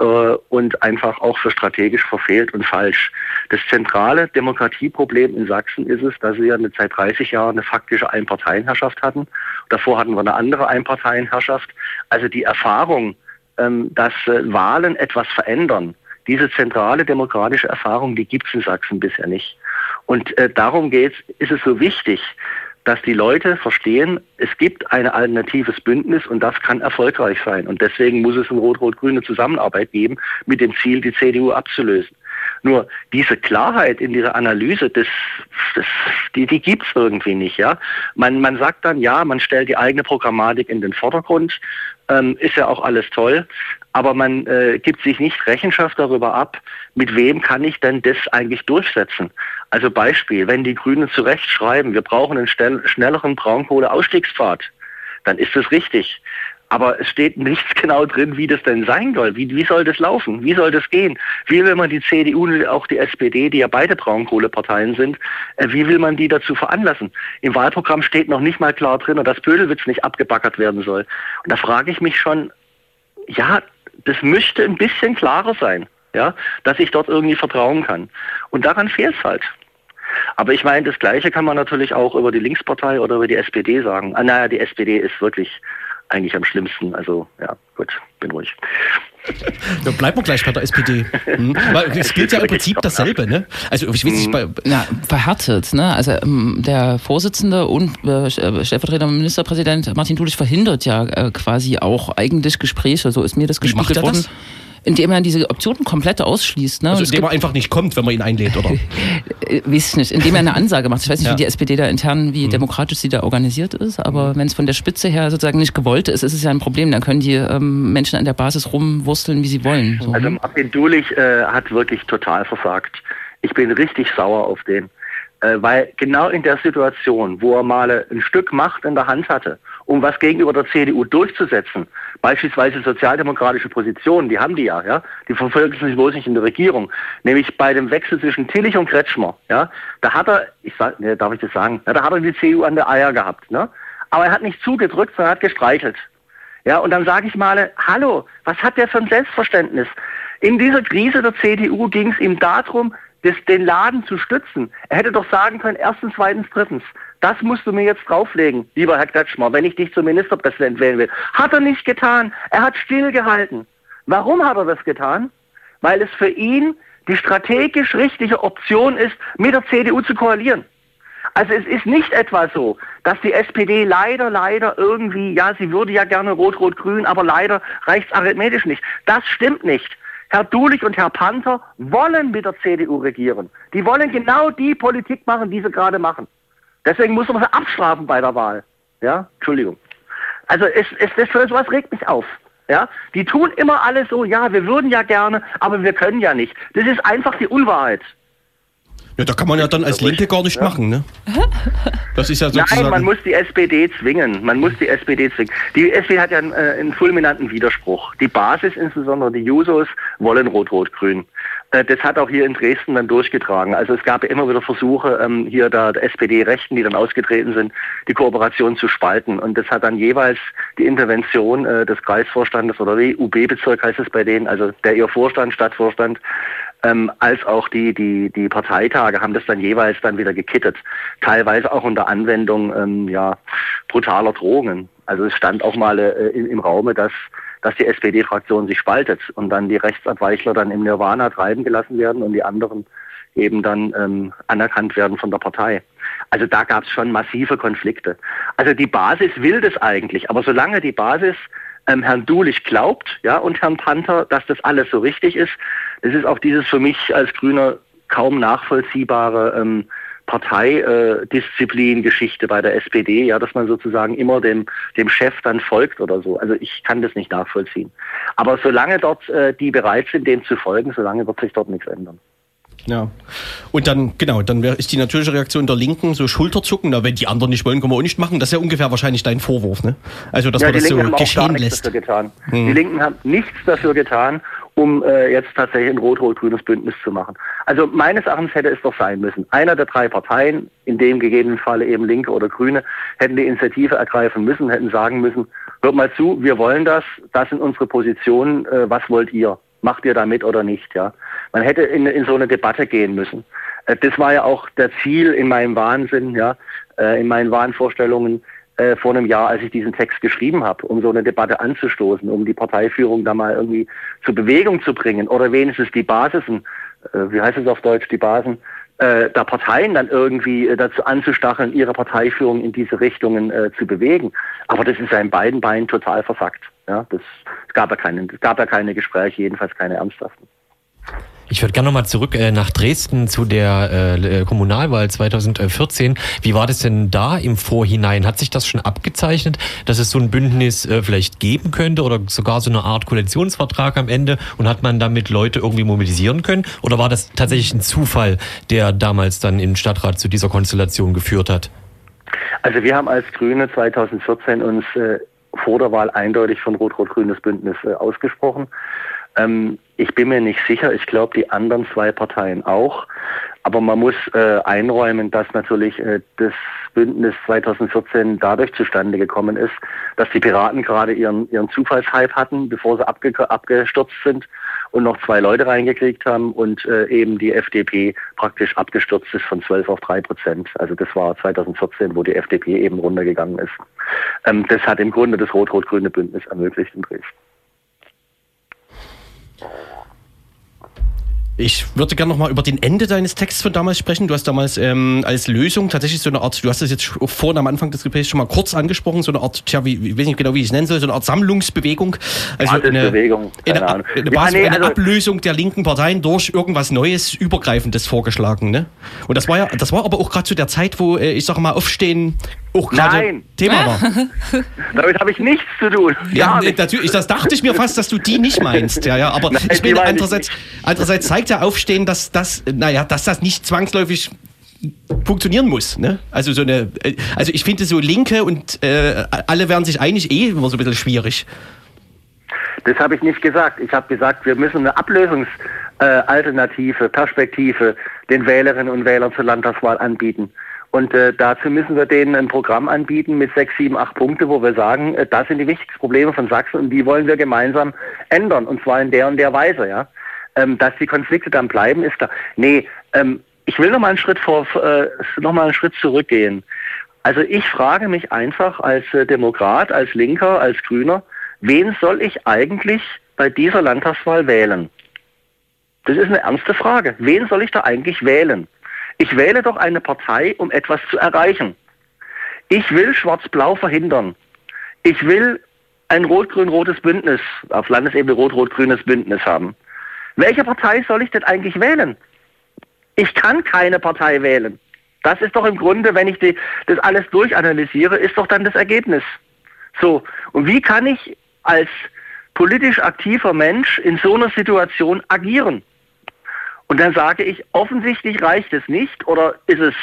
äh, und einfach auch für strategisch verfehlt und falsch. Das zentrale Demokratieproblem in Sachsen ist es, dass wir seit 30 Jahren eine faktische Einparteienherrschaft hatten. Davor hatten wir eine andere Einparteienherrschaft. Also die Erfahrung, ähm, dass äh, Wahlen etwas verändern, diese zentrale demokratische Erfahrung, die gibt es in Sachsen bisher nicht. Und äh, darum geht's, ist es so wichtig, dass die Leute verstehen, es gibt ein alternatives Bündnis und das kann erfolgreich sein. Und deswegen muss es eine rot-rot-grüne Zusammenarbeit geben mit dem Ziel, die CDU abzulösen. Nur diese Klarheit in dieser Analyse, das, das, die, die gibt es irgendwie nicht. Ja? Man, man sagt dann, ja, man stellt die eigene Programmatik in den Vordergrund, ähm, ist ja auch alles toll, aber man äh, gibt sich nicht Rechenschaft darüber ab, mit wem kann ich denn das eigentlich durchsetzen. Also Beispiel, wenn die Grünen zu Recht schreiben, wir brauchen einen schnelleren Braunkohleausstiegspfad, dann ist das richtig. Aber es steht nichts genau drin, wie das denn sein soll. Wie, wie soll das laufen? Wie soll das gehen? Wie will man die CDU und auch die SPD, die ja beide Braunkohleparteien sind, äh, wie will man die dazu veranlassen? Im Wahlprogramm steht noch nicht mal klar drin, dass Pödelwitz nicht abgebackert werden soll. Und da frage ich mich schon, ja, das müsste ein bisschen klarer sein, ja, dass ich dort irgendwie vertrauen kann. Und daran fehlt es halt. Aber ich meine, das Gleiche kann man natürlich auch über die Linkspartei oder über die SPD sagen. Ah, naja, die SPD ist wirklich eigentlich am schlimmsten. Also ja, gut, bin ruhig. Ja, bleiben wir gleich bei der SPD. Hm. Weil es gilt ja im Prinzip dasselbe, ne? Also ich weiß nicht, bei Na, verhärtet, ne? Also ähm, der Vorsitzende und äh, äh stellvertretender Ministerpräsident Martin Dulich verhindert ja äh, quasi auch eigentlich Gespräche. So ist mir das gespiegelt worden. Das? Indem er diese Optionen komplett ausschließt. Ne? Also indem er einfach nicht kommt, wenn man ihn einlädt, oder? Äh, weiß ich nicht, indem er eine Ansage macht. Ich weiß nicht, ja. wie die SPD da intern, wie mhm. demokratisch sie da organisiert ist, aber mhm. wenn es von der Spitze her sozusagen nicht gewollt ist, ist es ja ein Problem. Dann können die ähm, Menschen an der Basis rumwursteln, wie sie wollen. So. Also Martin Dulich äh, hat wirklich total versagt. Ich bin richtig sauer auf den. Äh, weil genau in der Situation, wo er mal ein Stück Macht in der Hand hatte, um was gegenüber der CDU durchzusetzen, beispielsweise sozialdemokratische Positionen, die haben die ja, ja, die verfolgen sich bloß nicht in der Regierung, nämlich bei dem Wechsel zwischen Tillich und Kretschmer, ja, da hat er, ich sag, ne, darf ich das sagen, ja, da hat er die CDU an der Eier gehabt, ne, aber er hat nicht zugedrückt, sondern hat gestreichelt. Ja, und dann sage ich mal, hallo, was hat der für ein Selbstverständnis? In dieser Krise der CDU ging es ihm darum, das, den Laden zu stützen. Er hätte doch sagen können, erstens, zweitens, drittens. Das musst du mir jetzt drauflegen, lieber Herr Kretschmer, wenn ich dich zum Ministerpräsident wählen will. Hat er nicht getan. Er hat stillgehalten. Warum hat er das getan? Weil es für ihn die strategisch richtige Option ist, mit der CDU zu koalieren. Also es ist nicht etwa so, dass die SPD leider, leider irgendwie, ja, sie würde ja gerne Rot-Rot-Grün, aber leider reicht es arithmetisch nicht. Das stimmt nicht. Herr Dulich und Herr Panther wollen mit der CDU regieren. Die wollen genau die Politik machen, die sie gerade machen. Deswegen muss man sie abstrafen bei der Wahl. Ja, Entschuldigung. Also es, es, das, sowas regt mich auf. Ja, die tun immer alles so, ja, wir würden ja gerne, aber wir können ja nicht. Das ist einfach die Unwahrheit. Ja, da kann man ja dann als Linke gar nicht ja. machen, ne? Das ist ja sozusagen Nein, man muss die SPD zwingen. Man muss die SPD zwingen. Die SPD hat ja einen, äh, einen fulminanten Widerspruch. Die Basis, insbesondere die Jusos, wollen Rot-Rot-Grün. Äh, das hat auch hier in Dresden dann durchgetragen. Also es gab immer wieder Versuche, ähm, hier der SPD-Rechten, die dann ausgetreten sind, die Kooperation zu spalten. Und das hat dann jeweils die Intervention äh, des Kreisvorstandes oder wie UB-Bezirk heißt es bei denen, also der ihr Vorstand, Stadtvorstand, ähm, als auch die, die, die Parteitage haben das dann jeweils dann wieder gekittet. Teilweise auch unter Anwendung ähm, ja, brutaler Drohungen. Also es stand auch mal äh, im, im Raume, dass dass die SPD-Fraktion sich spaltet und dann die Rechtsabweichler dann im Nirvana treiben gelassen werden und die anderen eben dann ähm, anerkannt werden von der Partei. Also da gab es schon massive Konflikte. Also die Basis will das eigentlich, aber solange die Basis ähm, Herrn Dulich glaubt, ja, und Herrn Panther, dass das alles so richtig ist, das ist auch dieses für mich als Grüner kaum nachvollziehbare ähm, Parteidisziplin-Geschichte bei der SPD, ja, dass man sozusagen immer dem, dem Chef dann folgt oder so. Also ich kann das nicht nachvollziehen. Aber solange dort äh, die bereit sind, dem zu folgen, solange wird sich dort nichts ändern. Ja. Und dann, genau, dann ist die natürliche Reaktion der Linken so Schulterzucken, na, wenn die anderen nicht wollen, können wir auch nicht machen. Das ist ja ungefähr wahrscheinlich dein Vorwurf, ne? Also, dass ja, man das Linken so geschehen lässt. Getan. Hm. Die Linken haben nichts dafür getan um äh, jetzt tatsächlich ein rot-rot-grünes Bündnis zu machen. Also meines Erachtens hätte es doch sein müssen. Einer der drei Parteien, in dem gegebenen Falle eben Linke oder Grüne, hätten die Initiative ergreifen müssen, hätten sagen müssen, hört mal zu, wir wollen das, das sind unsere Positionen, äh, was wollt ihr? Macht ihr da mit oder nicht? Ja, Man hätte in, in so eine Debatte gehen müssen. Äh, das war ja auch der Ziel in meinem Wahnsinn, ja, äh, in meinen Wahnvorstellungen, äh, vor einem Jahr, als ich diesen Text geschrieben habe, um so eine Debatte anzustoßen, um die Parteiführung da mal irgendwie zur Bewegung zu bringen oder wenigstens die Basisen, äh, wie heißt es auf Deutsch, die Basen, äh, der Parteien dann irgendwie äh, dazu anzustacheln, ihre Parteiführung in diese Richtungen äh, zu bewegen. Aber das ist ja in beiden Beinen total versackt. Ja, das, es gab ja keine, es gab ja keine Gespräche, jedenfalls keine ernsthaften. Ich würde gerne nochmal zurück äh, nach Dresden zu der äh, Kommunalwahl 2014. Wie war das denn da im Vorhinein? Hat sich das schon abgezeichnet, dass es so ein Bündnis äh, vielleicht geben könnte oder sogar so eine Art Koalitionsvertrag am Ende und hat man damit Leute irgendwie mobilisieren können? Oder war das tatsächlich ein Zufall, der damals dann im Stadtrat zu dieser Konstellation geführt hat? Also wir haben als Grüne 2014 uns äh, vor der Wahl eindeutig von Rot-Rot-Grünes Bündnis äh, ausgesprochen. Ähm, ich bin mir nicht sicher. Ich glaube, die anderen zwei Parteien auch. Aber man muss äh, einräumen, dass natürlich äh, das Bündnis 2014 dadurch zustande gekommen ist, dass die Piraten gerade ihren, ihren Zufallshype hatten, bevor sie abge abgestürzt sind und noch zwei Leute reingekriegt haben und äh, eben die FDP praktisch abgestürzt ist von 12 auf 3 Prozent. Also das war 2014, wo die FDP eben runtergegangen ist. Ähm, das hat im Grunde das rot-rot-grüne Bündnis ermöglicht in Dresden. Ich würde gerne nochmal über den Ende deines Texts von damals sprechen. Du hast damals ähm, als Lösung tatsächlich so eine Art, du hast das jetzt vorhin am Anfang des Gesprächs schon mal kurz angesprochen, so eine Art, tja, wie, ich weiß nicht genau, wie ich es nennen soll, so eine Art Sammlungsbewegung. Also eine, Bewegung, eine, eine, eine, Basis, ja, nee, also Ablösung der linken Parteien durch irgendwas Neues, Übergreifendes vorgeschlagen. Ne? Und das war ja, das war aber auch gerade zu der Zeit, wo, äh, ich sag mal, Aufstehen auch gerade Thema war. Damit habe ich nichts zu tun. Ja, nee, natürlich, das dachte ich mir fast, dass du die nicht meinst. Ja, ja, aber Nein, ich meine, andererseits, andererseits zeigt ja Aufstehen, dass das, naja, dass das nicht zwangsläufig funktionieren muss. Ne? Also so eine, also ich finde so Linke und äh, alle werden sich einig eh immer so ein bisschen schwierig. Das habe ich nicht gesagt. Ich habe gesagt, wir müssen eine Ablösungsalternative, äh, Perspektive den Wählerinnen und Wählern zur Landtagswahl anbieten. Und äh, dazu müssen wir denen ein Programm anbieten mit sechs, sieben, acht Punkte, wo wir sagen, äh, das sind die wichtigsten Probleme von Sachsen und die wollen wir gemeinsam ändern. Und zwar in der und der Weise, ja. Ähm, dass die Konflikte dann bleiben, ist da. Nee, ähm, ich will noch mal einen Schritt vor, äh, noch mal einen Schritt zurückgehen. Also ich frage mich einfach als äh, Demokrat, als Linker, als Grüner, wen soll ich eigentlich bei dieser Landtagswahl wählen? Das ist eine ernste Frage. Wen soll ich da eigentlich wählen? Ich wähle doch eine Partei, um etwas zu erreichen. Ich will Schwarz-Blau verhindern. Ich will ein rot-grün-rotes Bündnis, auf Landesebene rot-rot-grünes Bündnis haben. Welche Partei soll ich denn eigentlich wählen? Ich kann keine Partei wählen. Das ist doch im Grunde, wenn ich die, das alles durchanalysiere, ist doch dann das Ergebnis. So, und wie kann ich als politisch aktiver Mensch in so einer Situation agieren? Und dann sage ich, offensichtlich reicht es nicht oder ist es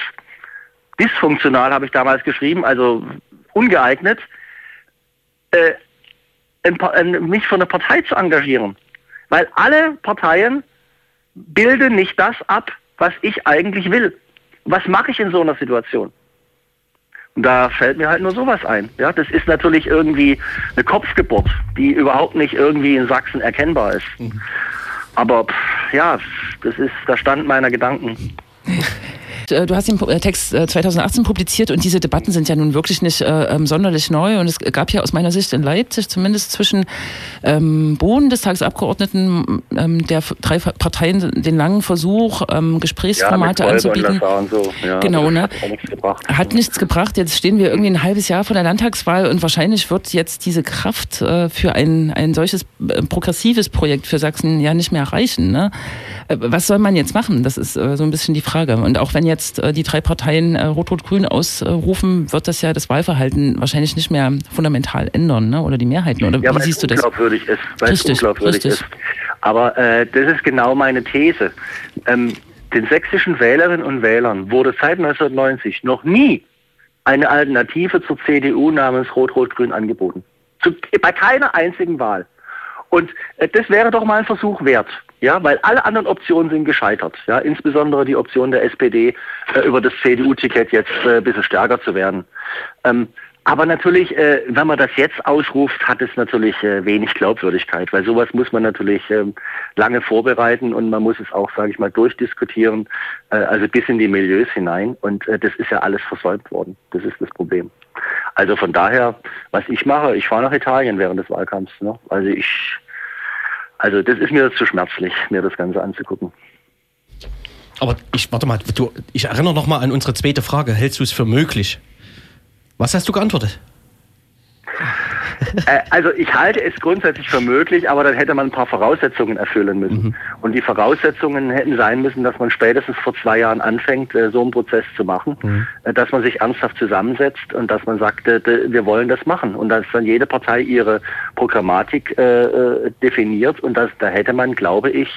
dysfunktional, habe ich damals geschrieben, also ungeeignet, äh, mich für eine Partei zu engagieren. Weil alle Parteien bilden nicht das ab, was ich eigentlich will. Was mache ich in so einer Situation? Und da fällt mir halt nur sowas ein. Ja, das ist natürlich irgendwie eine Kopfgeburt, die überhaupt nicht irgendwie in Sachsen erkennbar ist. Mhm. Aber pff, ja, das ist der Stand meiner Gedanken. Äh, du hast den äh, Text 2018 äh, publiziert und diese Debatten sind ja nun wirklich nicht äh, ähm, sonderlich neu. Und es gab ja aus meiner Sicht in Leipzig zumindest zwischen ähm, Bundestagsabgeordneten ähm, der drei Parteien den langen Versuch, ähm, Gesprächsformate ja, anzubieten. So. Ja, genau, ne? Hat, nichts gebracht. hat nichts gebracht. Jetzt stehen wir irgendwie ein halbes Jahr vor der Landtagswahl und wahrscheinlich wird jetzt diese Kraft äh, für ein, ein solches äh, progressives Projekt für Sachsen ja nicht mehr reichen. Ne? was soll man jetzt machen? Das ist so ein bisschen die Frage. Und auch wenn jetzt jetzt äh, die drei Parteien äh, Rot-Rot-Grün ausrufen, wird das ja das Wahlverhalten wahrscheinlich nicht mehr fundamental ändern, ne? oder die Mehrheiten. Oder ja, wie siehst du das? Unglaubwürdig ist, weil richtig, es unglaubwürdig richtig. ist. Aber äh, das ist genau meine These. Ähm, den sächsischen Wählerinnen und Wählern wurde seit 1990 noch nie eine Alternative zur CDU namens Rot-Rot-Grün angeboten. Zu, bei keiner einzigen Wahl. Und äh, das wäre doch mal ein Versuch wert. Ja, weil alle anderen Optionen sind gescheitert. Ja, insbesondere die Option der SPD, äh, über das CDU-Ticket jetzt äh, ein bisschen stärker zu werden. Ähm, aber natürlich, äh, wenn man das jetzt ausruft, hat es natürlich äh, wenig Glaubwürdigkeit, weil sowas muss man natürlich ähm, lange vorbereiten und man muss es auch, sage ich mal, durchdiskutieren, äh, also bis in die Milieus hinein. Und äh, das ist ja alles versäumt worden. Das ist das Problem. Also von daher, was ich mache, ich fahre nach Italien während des Wahlkampfs. Ne? Also ich also das ist mir zu schmerzlich, mir das Ganze anzugucken. Aber ich warte mal, du, ich erinnere noch mal an unsere zweite Frage. Hältst du es für möglich? Was hast du geantwortet? Äh, also ich halte es grundsätzlich für möglich, aber dann hätte man ein paar Voraussetzungen erfüllen müssen. Mhm. Und die Voraussetzungen hätten sein müssen, dass man spätestens vor zwei Jahren anfängt, äh, so einen Prozess zu machen, mhm. Äh, dass man sich ernsthaft zusammensetzt und dass man sagt, wir wollen das machen. Und dass dann jede Partei ihre Programmatik äh, definiert und das, da hätte man, glaube ich,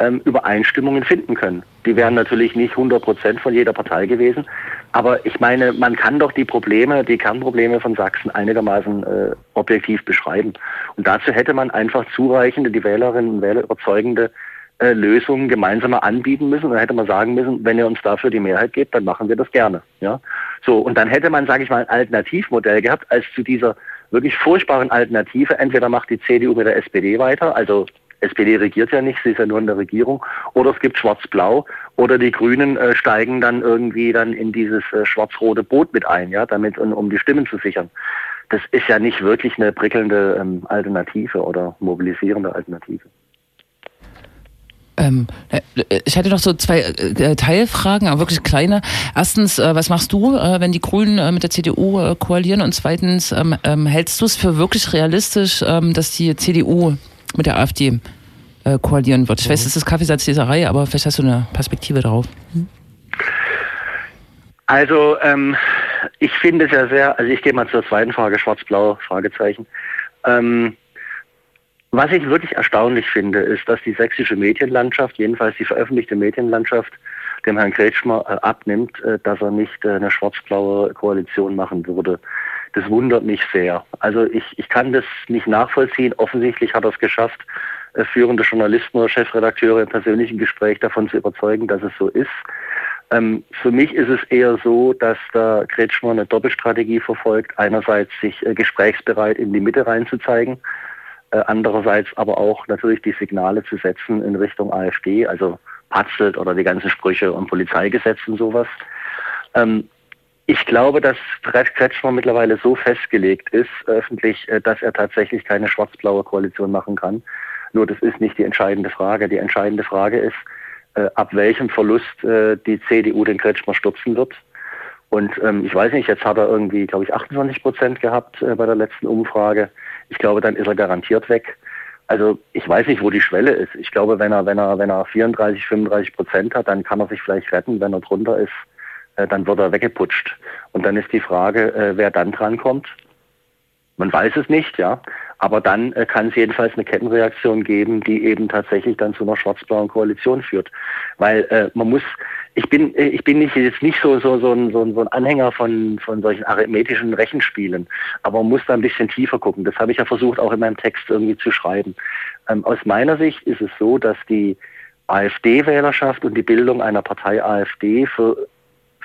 ähm, Übereinstimmungen finden können. Die wären natürlich nicht 100 Prozent von jeder Partei gewesen, aber ich meine, man kann doch die Probleme, die Kernprobleme von Sachsen einigermaßen äh, objektiv beschreiben. Und dazu hätte man einfach zureichende, die Wählerinnen und Wähler überzeugende äh, Lösungen gemeinsam anbieten müssen. Dann hätte man sagen müssen, wenn ihr uns dafür die Mehrheit gebt, dann machen wir das gerne. Ja, so und dann hätte man, sage ich mal, ein Alternativmodell gehabt als zu dieser wirklich furchtbaren Alternative. Entweder macht die CDU mit der SPD weiter, also SPD regiert ja nicht, sie ist ja nur in der Regierung, oder es gibt Schwarz-Blau, oder die Grünen äh, steigen dann irgendwie dann in dieses äh, schwarz-rote Boot mit ein, ja, damit um, um die Stimmen zu sichern. Das ist ja nicht wirklich eine prickelnde ähm, Alternative oder mobilisierende Alternative. Ähm, äh, ich hatte noch so zwei äh, Teilfragen, aber wirklich kleine. Erstens, äh, was machst du, äh, wenn die Grünen äh, mit der CDU äh, koalieren? Und zweitens, ähm, ähm, hältst du es für wirklich realistisch, dass die CDU mit der AfD koalieren wird? Ich weiß, das ist Kaffeesatzleserei, aber vielleicht hast du eine Perspektive darauf. Hm? Also, ähm, ich finde es ja sehr, also ich gehe mal zur zweiten Frage, schwarz-blau, Fragezeichen. Ähm, was ich wirklich erstaunlich finde, ist, dass die sächsische Medienlandschaft, jedenfalls die veröffentlichte Medienlandschaft, dem Herrn Kretschmer äh, abnimmt, äh, dass er nicht äh, eine schwarz-blaue Koalition machen würde. Das wundert mich sehr. Also ich, ich kann das nicht nachvollziehen. Offensichtlich hat er es geschafft, äh, führende Journalisten oder Chefredakteure im persönlichen Gespräch davon zu überzeugen, dass es so ist. Ähm, für mich ist es eher so, dass der Kretschmer eine Doppelstrategie verfolgt. Einerseits sich äh, gesprächsbereit in die Mitte reinzuzeigen äh, andererseits aber auch natürlich die Signale zu setzen in Richtung AfD, also Patzelt oder die ganzen Sprüche und Polizeigesetz und sowas. Ähm, ich glaube, dass Kretschmer mittlerweile so festgelegt ist, öffentlich, äh, dass er tatsächlich keine schwarz-blaue Koalition machen kann. Nur das ist nicht die entscheidende Frage. Die entscheidende Frage ist, äh, ab welchem Verlust äh, die CDU den Kretschmer stürzen wird. Und ähm, ich weiß nicht, jetzt hat er irgendwie, glaube ich, 28 Prozent gehabt bei der letzten Umfrage. Ich glaube, dann ist er garantiert weg. Also ich weiß nicht, wo die Schwelle ist. Ich glaube, wenn er, wenn er, wenn er 34, 35 Prozent hat, dann kann er sich vielleicht retten. Wenn er drunter ist, dann wird er weggeputscht. Und dann ist die Frage, äh, wer dann drankommt. Man weiß es nicht, ja. Aber dann äh, kann es jedenfalls eine Kettenreaktion geben, die eben tatsächlich dann zu einer schwarz-blauen Koalition führt. Weil äh, man muss, ich bin, äh, ich bin nicht, jetzt nicht so, so, so, ein, so ein Anhänger von, von solchen arithmetischen Rechenspielen, aber man muss da ein bisschen tiefer gucken. Das habe ich ja versucht, auch in meinem Text irgendwie zu schreiben. Ähm, aus meiner Sicht ist es so, dass die AfD-Wählerschaft und die Bildung einer Partei AfD für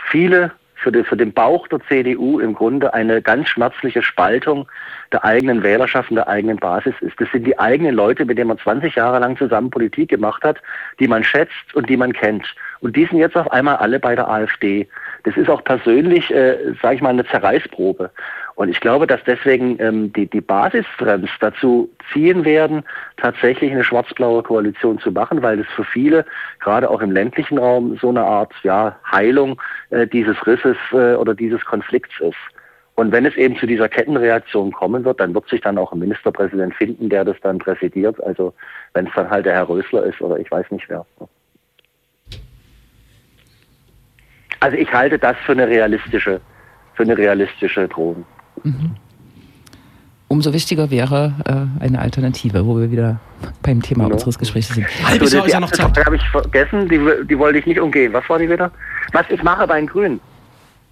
viele für den, für den Bauch der CDU im Grunde eine ganz schmerzliche Spaltung der eigenen Wählerschaft und der eigenen Basis ist. Das sind die eigenen Leute, mit denen man 20 Jahre lang zusammen Politik gemacht hat, die man schätzt und die man kennt. Und die sind jetzt auf einmal alle bei der AfD. Das ist auch persönlich, äh, sage ich mal, eine Zerreißprobe. Und ich glaube, dass deswegen ähm, die, die Basistrends dazu ziehen werden, tatsächlich eine schwarz-blaue Koalition zu machen, weil das für viele, gerade auch im ländlichen Raum, so eine Art ja, Heilung äh, dieses Risses äh, oder dieses Konflikts ist. Und wenn es eben zu dieser Kettenreaktion kommen wird, dann wird sich dann auch ein Ministerpräsident finden, der das dann präsidiert. Also wenn es dann halt der Herr Rösler ist oder ich weiß nicht wer. Also ich halte das für eine realistische, für eine realistische Drohung. Mhm. Umso wichtiger wäre äh, eine Alternative, wo wir wieder beim Thema ja. unseres Gesprächs sind. Halbes Jahr ist ja noch Zeit. habe ich vergessen, die, die wollte ich nicht umgehen. Was war die wieder? Was ich mache bei den Grünen.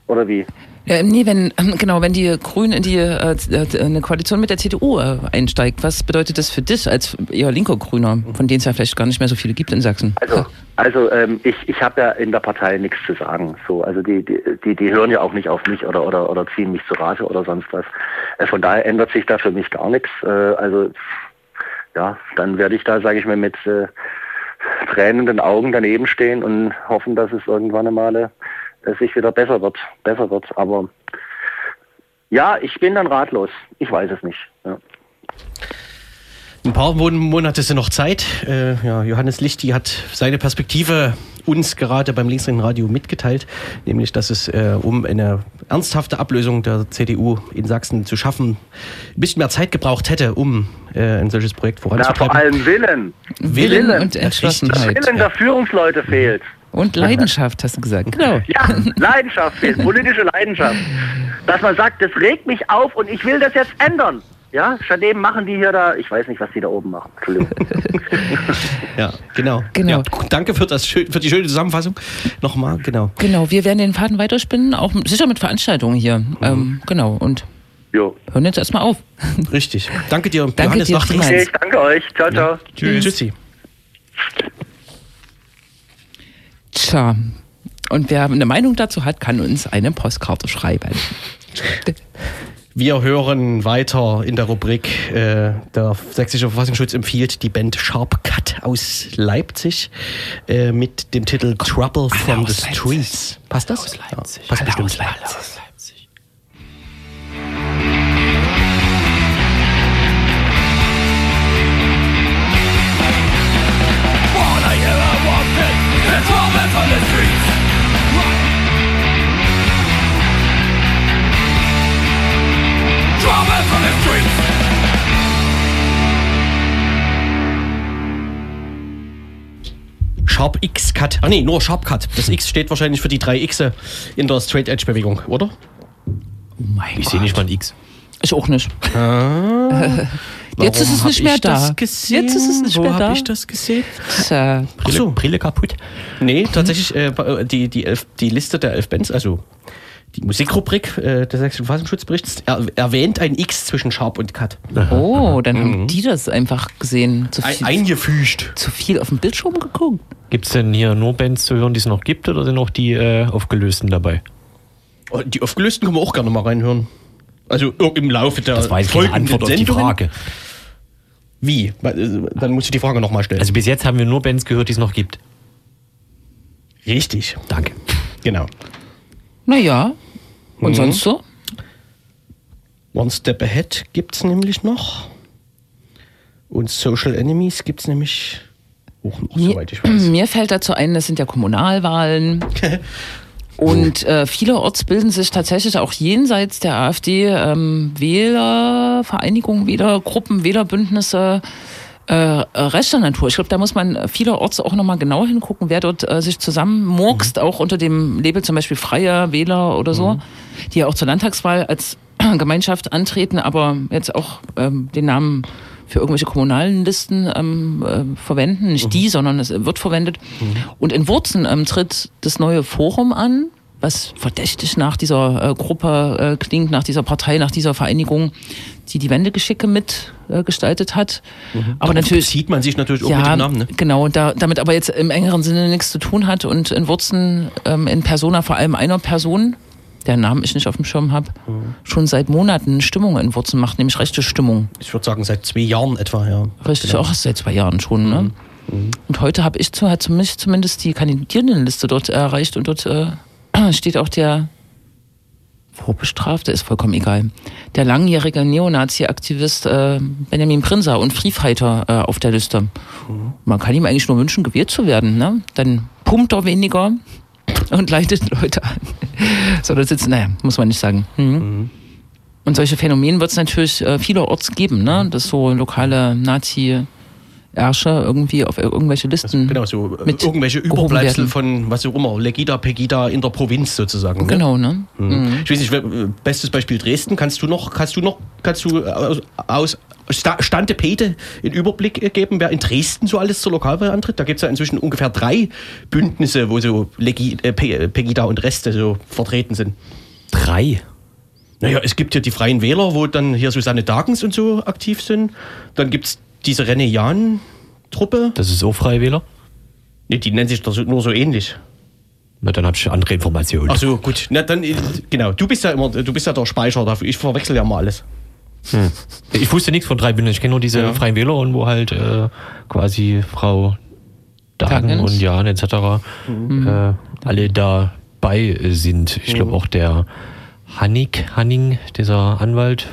Oder wie? Ja, nee, wenn, ähm, genau, wenn die Grünen in die äh, äh, eine Koalition mit der CDU äh, einsteigt, was bedeutet das für dich als eher linker Grüner, von denen es ja vielleicht gar nicht mehr so viele gibt in Sachsen? Also, also ähm, ich, ich habe ja in der Partei nichts zu sagen. So, also die, die, die hören ja auch nicht auf mich oder, oder, oder ziehen mich zu Rate oder sonst was. Äh, von daher ändert sich da für mich gar nichts. Äh, also ja, dann werde ich da, sage ich mal, mit äh, tränenden Augen daneben stehen und hoffen, dass es irgendwann einmal es sich wieder besser wird, besser wird. Aber ja, ich bin dann ratlos. Ich weiß es nicht. Ja. Ein paar Monate sind noch Zeit. Äh, ja, Johannes Lichti hat seine Perspektive uns gerade beim Linksrechten Radio mitgeteilt, nämlich dass es äh, um eine ernsthafte Ablösung der CDU in Sachsen zu schaffen, ein bisschen mehr Zeit gebraucht hätte, um äh, ein solches Projekt voranzutreiben. Ja, vor allem Willen. Willen, Willen und Entschlossenheit. Willen der Führungsleute fehlt. Und Leidenschaft, hast du gesagt. Genau. Ja, Leidenschaft, politische Leidenschaft. Dass man sagt, das regt mich auf und ich will das jetzt ändern. Ja, stattdessen machen die hier da, ich weiß nicht, was die da oben machen. Entschuldigung. ja, genau. genau. Ja, danke für, das, für die schöne Zusammenfassung. Nochmal, genau. Genau, wir werden den Faden weiterspinnen, auch sicher mit Veranstaltungen hier. Mhm. Ähm, genau, und jo. hören jetzt erstmal auf. Richtig. Danke dir, danke Johannes dir okay, ich danke euch. Ciao, ciao. Ja. Tschüss. Tschüssi. Tja, und wer eine Meinung dazu hat, kann uns eine Postkarte schreiben. Wir hören weiter in der Rubrik. Äh, der Sächsische Verfassungsschutz empfiehlt die Band Sharp Cut aus Leipzig äh, mit dem Titel Trouble from the Streets. Passt das? Aus Leipzig. Ja, passt bestimmt. aus Leipzig. Sharp X Cut. Ah nee, nur Sharp Cut. Das X steht wahrscheinlich für die drei X in der Straight Edge Bewegung, oder? Oh mein Ich sehe nicht mal ein X. Ich auch nicht. Warum Jetzt ist es nicht mehr ich da. Das gesehen? Jetzt ist es nicht Wo mehr hab da. ich das gesehen? Tja. Brille, so. Brille kaputt. Nee, tatsächlich äh, die, die, elf, die Liste der elf Bands, also die Musikrubrik äh, des Sächsischen Verfassungsschutzberichts, er, erwähnt ein X zwischen Sharp und Cut. Oh, dann haben die das einfach gesehen. Zu Ein, viel, eingefügt. zu viel auf dem Bildschirm geguckt. Gibt es denn hier nur Bands zu hören, die es noch gibt, oder sind auch die äh, aufgelösten dabei? Oh, Die aufgelösten können wir auch gerne mal reinhören. Also im Laufe der Das war jetzt keine Antwort auf die. Frage. Wie? Äh, Dann musst du die Frage nochmal stellen. Also bis jetzt haben wir nur Bands gehört, die es noch gibt. Richtig, Danke. genau. Naja. Und sonst so? One Step Ahead gibt es nämlich noch. Und Social Enemies gibt es nämlich auch noch, Mir, soweit ich weiß. mir fällt dazu ein, das sind ja Kommunalwahlen. Und äh, vielerorts bilden sich tatsächlich auch jenseits der AfD ähm, Wählervereinigungen, Wählergruppen, Wählerbündnisse äh, äh, rechter Natur. Ich glaube, da muss man vielerorts auch nochmal genau hingucken, wer dort äh, sich zusammenmurkst, auch unter dem Label zum Beispiel Freie Wähler oder so, die ja auch zur Landtagswahl als Gemeinschaft antreten, aber jetzt auch ähm, den Namen für irgendwelche kommunalen Listen ähm, äh, verwenden. Nicht die, sondern es wird verwendet. Und in Wurzen ähm, tritt das neue Forum an, was verdächtig nach dieser äh, Gruppe äh, klingt, nach dieser Partei, nach dieser Vereinigung, die die Wendegeschicke mitgestaltet äh, hat. Aber natürlich sieht man sich natürlich auch ja, mit dem Namen. Ne? genau, da, damit aber jetzt im engeren Sinne nichts zu tun hat und in Wurzen ähm, in Persona vor allem einer Person, deren Namen ich nicht auf dem Schirm habe, Mhm. schon seit Monaten Stimmung in Wurzen macht, nämlich rechte Stimmung. Ich würde sagen, seit zwei Jahren etwa, ja. Richtig, auch seit zwei Jahren schon. Ne? Mhm. Und heute habe ich zu, hat zumindest, zumindest die Kandidierendenliste dort erreicht und dort äh, steht auch der Vorbestrafte, ist vollkommen egal. Der langjährige Neonazi-Aktivist äh, Benjamin Prinzer und Free Fighter äh, auf der Liste. Man kann ihm eigentlich nur wünschen, gewählt zu werden. Ne? Dann pumpt er weniger und leitet Leute an. so, das ist, naja, muss man nicht sagen. Mhm. Und solche Phänomene wird es natürlich äh, vielerorts geben, ne? dass so lokale Nazi- Ärsche irgendwie auf irgendwelche Listen. Genau, so äh, mit irgendwelche Überbleibsel von was auch immer, Legida, Pegida in der Provinz sozusagen. Ne? Genau, ne? Mhm. Ich weiß nicht, wer- bestes Beispiel Dresden. Kannst du noch, kannst du noch, kannst du aus, aus Sta- Stante Pete einen Überblick äh, geben, wer in Dresden so alles zur Lokalwahl antritt? Da gibt es ja inzwischen ungefähr drei Bündnisse, wo so Legi, äh, äh, Pegida und Reste so vertreten sind. Drei. Naja, es gibt ja die Freien Wähler, wo dann hier Susanne Dagens und so aktiv sind. Dann gibt es diese René Jahn-Truppe. Das ist auch Freiwähler. Nee, die nennen sich doch so- nur so ähnlich. Na, dann habe ich andere Informationen. Ach so, gut. Na, dann, äh, genau. Du bist ja immer, du bist ja der Speicher dafür. Ich verwechsel ja mal alles. Ich wusste nichts von drei Bündnissen. Ich kenne nur diese Ja. Freien Wähler und wo halt äh, quasi Frau Dagen Dagens. und Jan etc. Äh, alle dabei sind. Ich glaube auch der Hannig, Hanning, dieser Anwalt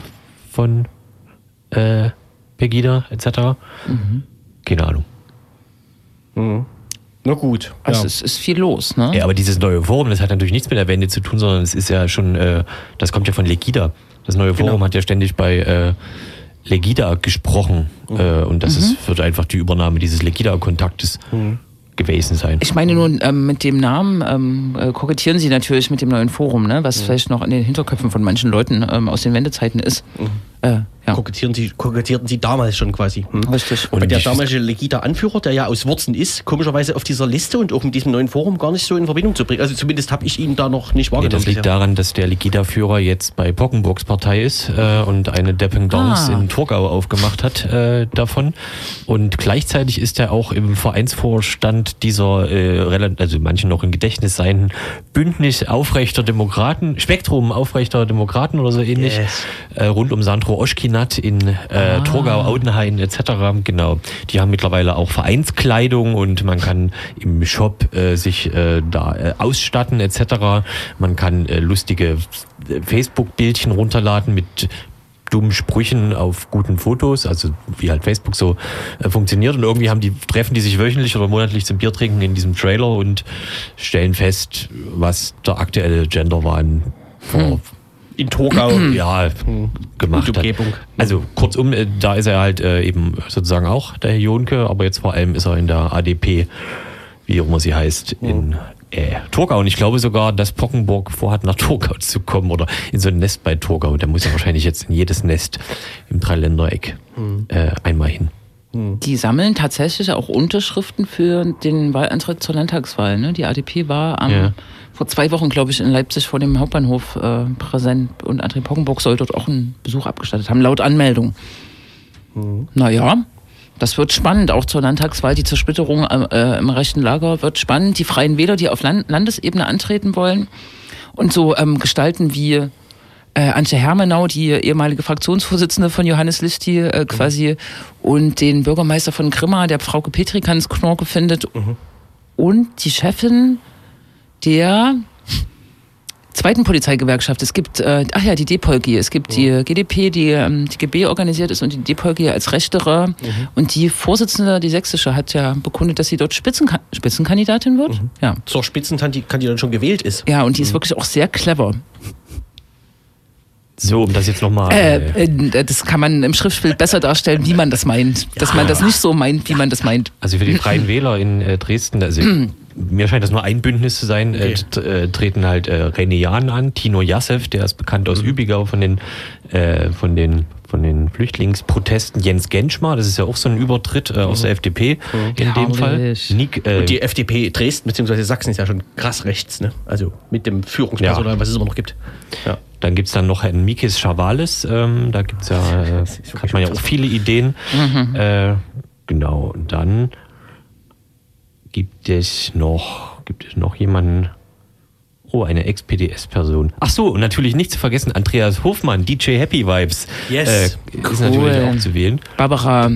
von äh, Pegida etc. Keine Ahnung. Na gut. Also ja. es ist viel los, ne? Ja, aber dieses neue Forum, das hat natürlich nichts mit der Wende zu tun, sondern es ist ja schon, äh, das kommt ja von Legida. Das neue Forum Genau. hat ja ständig bei äh, Legida gesprochen äh, und das ist, wird einfach die Übernahme dieses Legida-Kontaktes gewesen sein. Ich meine nun, ähm, mit dem Namen ähm, äh, kokettieren sie natürlich mit dem neuen Forum, ne? was vielleicht noch in den Hinterköpfen von manchen Leuten ähm, aus den Wendezeiten ist. Äh, ja. Kokettieren sie, kokettierten sie damals schon quasi. Hm? Richtig. Und Und der damalige Legida-Anführer, der ja aus Wurzen ist, komischerweise auf dieser Liste und auch mit diesem neuen Forum gar nicht so in Verbindung zu bringen. Also zumindest habe ich ihn da noch nicht Nee, wahrgenommen. das liegt bisher. daran, dass der Legida-Führer jetzt bei Pockenburgs Partei ist äh, und eine Dependance Ah. in Torgau aufgemacht hat äh, davon. Und gleichzeitig ist er auch im Vereinsvorstand dieser, äh, also manchen noch im Gedächtnis sein, Bündnis aufrechter Demokraten, Spektrum aufrechter Demokraten oder so ähnlich, Yes. äh, rund um Sandro Oschkinat in äh, Torgau, Audenhain etc. Genau. Die haben mittlerweile auch Vereinskleidung und man kann im Shop äh, sich äh, da äh, ausstatten etc. Man kann äh, lustige äh, Facebook-Bildchen runterladen mit dummen Sprüchen auf guten Fotos, also wie halt Facebook so äh, funktioniert und irgendwie haben die treffen die sich wöchentlich oder monatlich zum Bier trinken in diesem Trailer und stellen fest, was der aktuelle Genderwahn vor In Torgau. ja, gemacht Und hat. Also kurzum, äh, da ist er halt äh, eben sozusagen auch der Herr Jonke, aber jetzt vor allem ist er in der ADP, wie auch immer sie heißt, in äh, Torgau. Und ich glaube sogar, dass Pockenburg vorhat, nach Torgau zu kommen oder in so ein Nest bei Torgau. Der muss ja wahrscheinlich jetzt in jedes Nest im Dreiländereck äh, einmal hin. Die sammeln tatsächlich auch Unterschriften für den Wahlantrag zur Landtagswahl. Ne? Die ADP war am, Ja. Vor zwei Wochen, glaube ich, in Leipzig vor dem Hauptbahnhof äh, präsent und André Pockenburg soll dort auch einen Besuch abgestattet haben, laut Anmeldung. Naja, das wird spannend, auch zur Landtagswahl. Die Zersplitterung äh, im rechten Lager wird spannend. Die Freien Wähler, die auf Land Landesebene antreten wollen und so ähm, gestalten wie äh, Antje Hermenau, die ehemalige Fraktionsvorsitzende von Johannes Lichti äh, quasi, und den Bürgermeister von Grimma, der Frauke Petrikans Knorke findet, und die Chefin der zweiten Polizeigewerkschaft. Es gibt, äh, ach ja, die DPOLG. Es gibt die GDP, die ähm, die GB organisiert ist und die DPOLG als rechtere. Und die Vorsitzende, die sächsische, hat ja bekundet, dass sie dort Spitzenka Spitzenkandidatin wird. Ja. Zur Spitzenkandidatin schon gewählt ist. Ja, und die ist wirklich auch sehr clever. So, um das jetzt nochmal. Äh, äh, das kann man im Schriftbild besser darstellen, wie man das meint. Dass man das nicht so meint, wie man das meint. Also für die Freien Wähler in äh, Dresden, also mir scheint das nur ein Bündnis zu sein, äh, Okay. t- äh, treten halt äh, René Jahn an, Tino Jassev, der ist bekannt aus Übigau von den, äh, von den von den Flüchtlingsprotesten. Jens Genschmar, das ist ja auch so ein Übertritt äh, aus der FDP in dem Fall. Nick, äh, Und die FDP Dresden bzw. Sachsen ist ja schon krass rechts, ne? Also mit dem Führungspersonal, Ja. was es immer noch gibt. Ja. Dann gibt's dann noch Herrn Mikis Chavales, ähm, da gibt's ja, äh, hat man ja auch viele Ideen. Äh, genau, und dann gibt es noch, gibt es noch jemanden, oh, eine Ex-PDS-Person. Ach so, und natürlich nicht zu vergessen, Andreas Hofmann, DJ Happy Vibes. Yes. Äh, ist Cool. natürlich auch zu wählen. Barbara,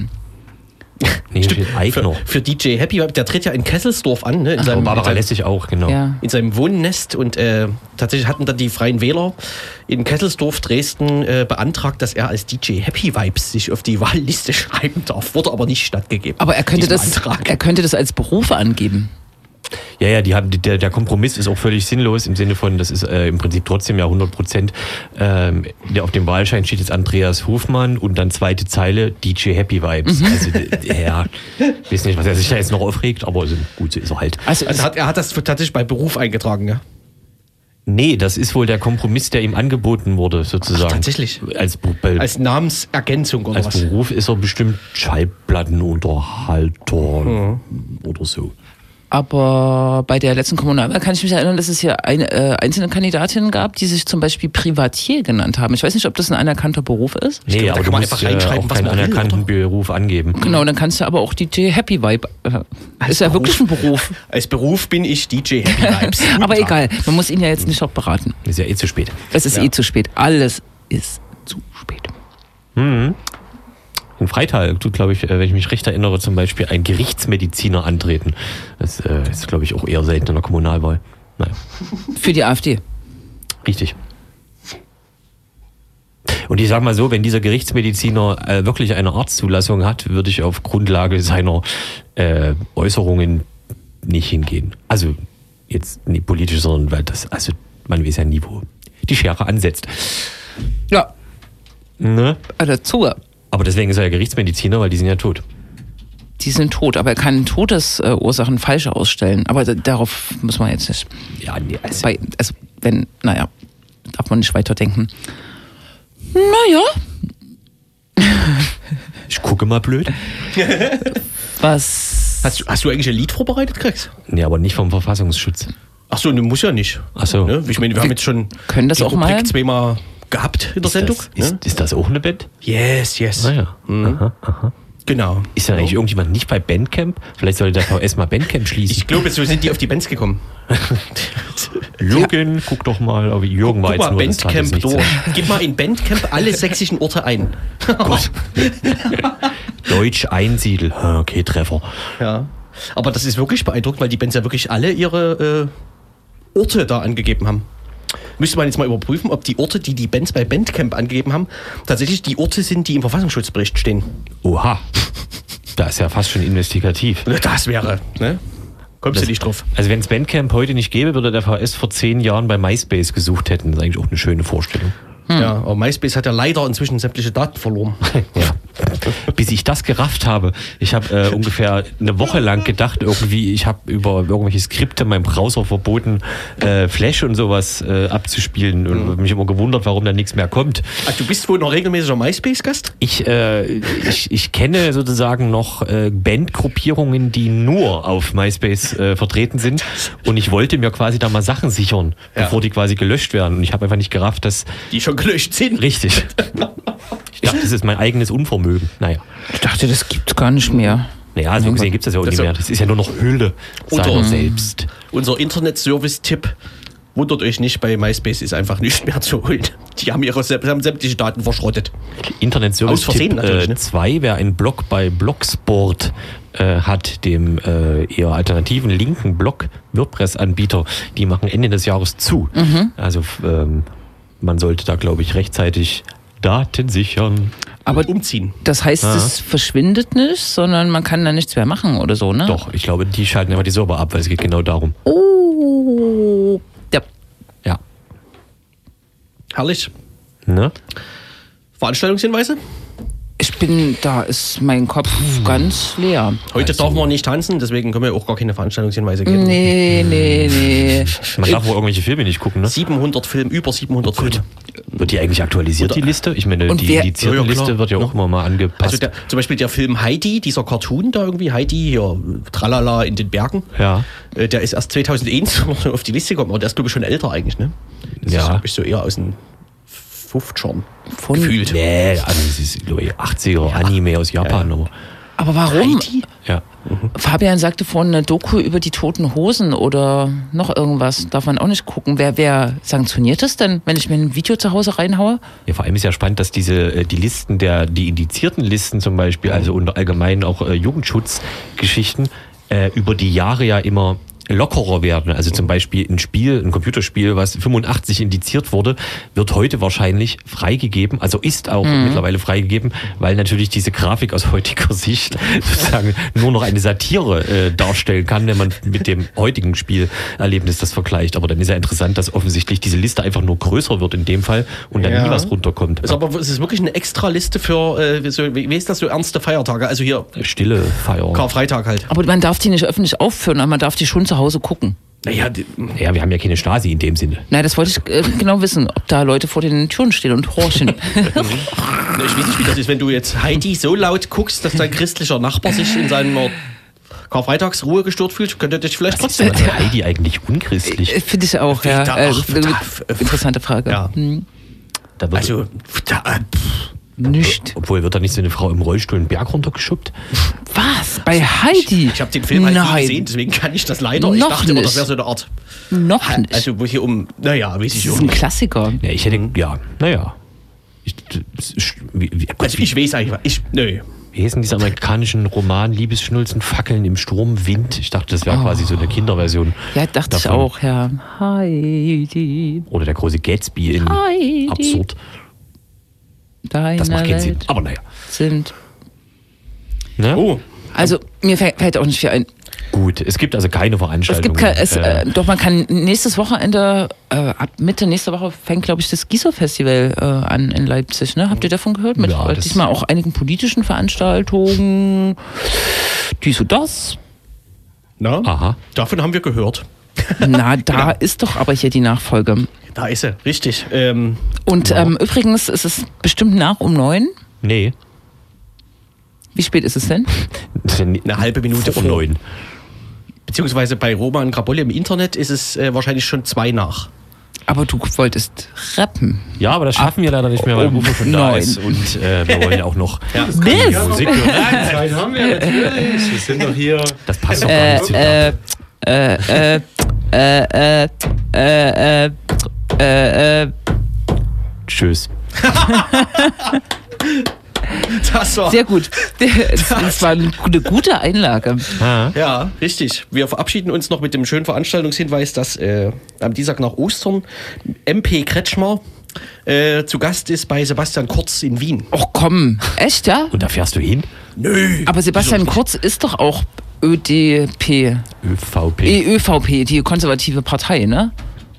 Nee, hier steht Für, Eigner. für DJ Happy, der tritt ja in Kesselsdorf an, ne? In Oh, seinem, Barbara in seinem, Lessig auch, genau. ja. in seinem Wohnnest und äh, tatsächlich hatten dann die Freien Wähler in Kesselsdorf, Dresden äh, beantragt, dass er als DJ Happy Vibes sich auf die Wahlliste schreiben darf. Wurde aber nicht stattgegeben. Aber er könnte, das, Antrag. er könnte das als Beruf angeben. Ja, ja, die haben, der, der Kompromiss ist auch völlig sinnlos im Sinne von, das ist äh, im Prinzip trotzdem ja 100 Prozent. Ähm, der, auf dem Wahlschein steht jetzt Andreas Hofmann und dann zweite Zeile DJ Happy Vibes. Mhm. Also, ja, weiß nicht, was er sich da jetzt noch aufregt, aber also, gut, so ist er halt. Also, Also hat, er hat das tatsächlich bei Beruf eingetragen, ja? Nee, das ist wohl der Kompromiss, der ihm angeboten wurde, sozusagen. Ach, tatsächlich? Als, bei, als, Als Namensergänzung oder was? Beruf ist er bestimmt Schallplattenunterhalter Mhm. oder so. Aber bei der letzten Kommunalwahl kann ich mich erinnern, dass es hier eine, äh, einzelne Kandidatinnen gab, die sich zum Beispiel Privatier genannt haben. Ich weiß nicht, ob das ein anerkannter Beruf ist. Nee, glaub, da aber kann du man musst einfach äh, reinschreiben, auch was keinen man will, anerkannten oder? Beruf angeben. Genau, dann kannst du aber auch DJ Happy Vibe. Äh, ist ja Beruf? wirklich ein Beruf. Als Beruf bin ich DJ Happy Vibes. Aber egal, man muss ihn ja jetzt nicht noch beraten. Ist ja eh zu spät. Es ist Ja. eh zu spät. Alles ist zu spät. In Freital tut, glaube ich, äh, wenn ich mich recht erinnere, zum Beispiel ein Gerichtsmediziner antreten. Das äh, ist, glaube ich, auch eher selten in der Kommunalwahl. Naja, Für die AfD. richtig. Und ich sage mal so, wenn dieser Gerichtsmediziner äh, wirklich eine Arztzulassung hat, würde ich auf Grundlage seiner äh, Äußerungen nicht hingehen. Also jetzt nicht politisch, sondern weil das, also man weiß ja nie, wo die Schere ansetzt. Ja, Ne? äh, dazu. Aber deswegen ist er ja Gerichtsmediziner, weil die sind ja tot. Die sind tot, aber er kann Todesursachen falsch ausstellen. Aber da- darauf muss man jetzt nicht. Ja, nee, also, Bei, also, wenn, naja, darf man nicht weiterdenken. Naja, Ich gucke mal blöd. Was? Hast, du- hast du eigentlich ein Lied vorbereitet, Krex? Nee, aber nicht vom Verfassungsschutz. Ach so, du musst ja nicht. Ach so. Ne? Ich meine, wir haben jetzt schon können das die auch Rubrik mal. zweimal gehabt in der Sendung. Das, ist, ne? ist das auch eine Band? Yes, yes. Naja. Aha, aha. Genau. Ist da eigentlich irgendjemand nicht bei Bandcamp? Vielleicht sollte der VS mal Bandcamp schließen. Ich glaube, so sind die auf die Bands gekommen. Jürgen, guck doch mal, aber Jürgen war Guck jetzt mal nur Bandcamp durch. Gib mal in Bandcamp alle sächsischen Orte ein. Deutsch Einsiedel. Ah, Okay, Treffer. Ja. Aber das ist wirklich beeindruckend, weil die Bands ja wirklich alle ihre äh, Orte da angegeben haben. Müsste man jetzt mal überprüfen, ob die Orte, die die Bands bei Bandcamp angegeben haben, tatsächlich die Orte sind, die im Verfassungsschutzbericht stehen. Oha. Das ist ja fast schon investigativ. Das wäre, ne? Kommst du nicht drauf? Also wenn es Bandcamp heute nicht gäbe, würde der VS vor zehn Jahren bei MySpace gesucht hätten. Das ist eigentlich auch eine schöne Vorstellung. Ja, aber MySpace hat ja leider inzwischen sämtliche Daten verloren. Ja. Bis ich das gerafft habe. Ich habe äh, ungefähr eine Woche lang gedacht, irgendwie, ich habe über irgendwelche Skripte meinem Browser verboten, äh, Flash und sowas äh, abzuspielen und hab mich immer gewundert, warum da nichts mehr kommt. Ach, du bist wohl noch regelmäßiger MySpace-Gast? Ich, äh, ich, ich kenne sozusagen noch äh, Bandgruppierungen, die nur auf MySpace äh, vertreten sind. Und ich wollte mir quasi da mal Sachen sichern, Ja. bevor die quasi gelöscht werden. Und ich habe einfach nicht gerafft, dass. Die schon gelöscht sind. Richtig. Ich dachte, das ist mein eigenes Unvermögen. Naja. Ich dachte, das gibt's gar nicht mehr. Naja, so gesehen gibt es das ja auch Das nicht mehr. Das ist ja nur noch Hülle Unter- seiner selbst. Unser Internet-Service-Tipp. Wundert euch nicht, bei MySpace ist einfach nichts mehr zu holen. Die haben ihre haben sämtliche Daten verschrottet. Internet Service Aus Versehen Tipp natürlich, äh, ne? 2, wer einen Blog bei Blogsport äh, hat, dem äh, eher alternativen linken Blog WordPress-Anbieter, die machen Ende des Jahres zu. Mhm. Also ähm, man sollte da, glaube ich, rechtzeitig Daten sichern. Aber umziehen. das heißt, es verschwindet nicht, sondern man kann da nichts mehr machen oder so, ne? Doch, ich glaube, die schalten einfach die Server ab, weil es geht genau darum. Oh. Ja. Ja. Herrlich. Ne? Veranstaltungshinweise? Ich bin, da ist mein Kopf ganz leer. Heute Also- darf man nicht tanzen, deswegen können wir auch gar keine Veranstaltungshinweise geben. Nee, nee, nee. Man darf wohl irgendwelche Filme nicht gucken, ne? 700 Filme, über 700 Filme. Wird die eigentlich aktualisiert, die Liste? Ich meine, Und die indizierte Ja. Liste wird ja auch immer mal angepasst. Also der, zum Beispiel der Film Heidi, dieser Cartoon da irgendwie, Heidi, hier, Tralala in den Bergen. ja. Äh, Der ist erst 2001 auf die Liste gekommen, aber der ist glaube ich schon älter eigentlich, ne? Das Ja. ist, glaub ich, so eher aus den 50ern Von- gefühlt. Nee, also es ist, glaube ich, 80er Anime aus Japan, aber. Aber warum? Ja. Fabian sagte vorhin eine Doku über die toten Hosen oder noch irgendwas. Darf man auch nicht gucken. Wer, wer sanktioniert das denn, wenn ich mir ein Video zu Hause reinhaue? Ja, vor allem ist ja spannend, dass diese äh, die Listen der die indizierten Listen zum Beispiel, also unter allgemein auch äh, Jugendschutzgeschichten äh, über die Jahre ja immer lockerer werden. Also zum Beispiel ein Spiel, ein Computerspiel, was 85 indiziert wurde, wird heute wahrscheinlich freigegeben, also ist auch mittlerweile freigegeben, weil natürlich diese Grafik aus heutiger Sicht sozusagen nur noch eine Satire äh, darstellen kann, wenn man mit dem heutigen Spielerlebnis das vergleicht. Aber dann ist ja interessant, dass offensichtlich diese Liste einfach nur größer wird in dem Fall und dann Ja. nie was runterkommt. Ist aber es ist wirklich eine extra Liste für, äh, wie, so, wie wie ist das, so ernste Feiertage? Also hier Stille Feier. Karfreitag halt. Aber man darf die nicht öffentlich aufführen, aber man darf die schon zu Hause gucken. Naja, die- Ja, wir haben ja keine Stasi in dem Sinne. Nein, das wollte ich äh, genau wissen, ob da Leute vor den Türen stehen und horchen. ich weiß nicht, wie das ist, wenn du jetzt Heidi so laut guckst, dass dein christlicher Nachbar sich in seiner Karfreitagsruhe gestört fühlt, könnte dich vielleicht Ist trotzdem... denn an Heidi eigentlich unchristlich? Äh, Finde ich auch, ja. Da- Äh, da- interessante Frage. Ja. Hm. Also, da, äh, pff, Nicht. obwohl wird da nicht so eine Frau im Rollstuhl einen Berg runtergeschubbt? Was? Bei Heidi? ich habe den Film halt nie Nein. gesehen, deswegen kann ich das leider. Ich Noch dachte immer, das nicht. wäre so eine Art... Noch nicht. Also, wo hier um... Naja, weiß das ich ist auch ein nicht. Klassiker. Ja, ich hätte, ja, naja. Ich, das ist- wie, wie, Also, wie, ich weiß eigentlich... Ich, nö. wie hießen diese amerikanischen Roman Liebesschnulzen, Fackeln im Sturm, Wind? Ich dachte, das wäre quasi so eine Kinderversion. Ja, dachte ich davon. auch, ja. Heidi. Oder der große Gatsby in Heidi. Absurd. Deine Das macht keinen Sinn. Welt Aber naja. sind. Ne? Oh, Also, mir fällt fällt auch nicht viel ein. Gut, es gibt also keine Es Veranstaltung. gibt kein, es, äh, doch man kann nächstes Wochenende, äh, ab Mitte nächster Woche fängt, glaube ich, das Gießer-Festival äh, an in Leipzig. Ne? Habt ihr davon gehört? Mit Ja, äh, diesmal auch einigen politischen Veranstaltungen. Dies und das. na? Aha. Davon haben wir gehört. Na, da ist doch aber hier die Nachfolge. Da ist er, richtig. Ähm, Und ähm, übrigens ist es bestimmt nach um neun. Nee. Wie spät ist es denn? Eine halbe Minute vor vor. neun. Beziehungsweise bei Roman Grabolle im Internet ist es äh, wahrscheinlich schon zwei nach. Aber du wolltest rappen. Ja, aber das schaffen wir leider nicht mehr, weil um Rufo schon da neun. ist. Und äh, wir wollen ja auch noch Bis! Musik hören. Nein, Zeit haben wir natürlich. Wir sind doch hier. Das passt doch gar Äh, nicht zu äh, äh, äh, äh, äh, äh, äh, äh, Tschüss. Das war, sehr gut. Das war eine gute Einlage. Ja, richtig. Wir verabschieden uns noch mit dem schönen Veranstaltungshinweis, dass äh, am Dienstag nach Ostern MP Kretschmer äh, zu Gast ist bei Sebastian Kurz in Wien. Och komm, echt, ja? Und da fährst du hin? Nö. Aber Sebastian Kurz ist doch auch ÖDP, ÖVP. ÖVP, die konservative Partei, ne?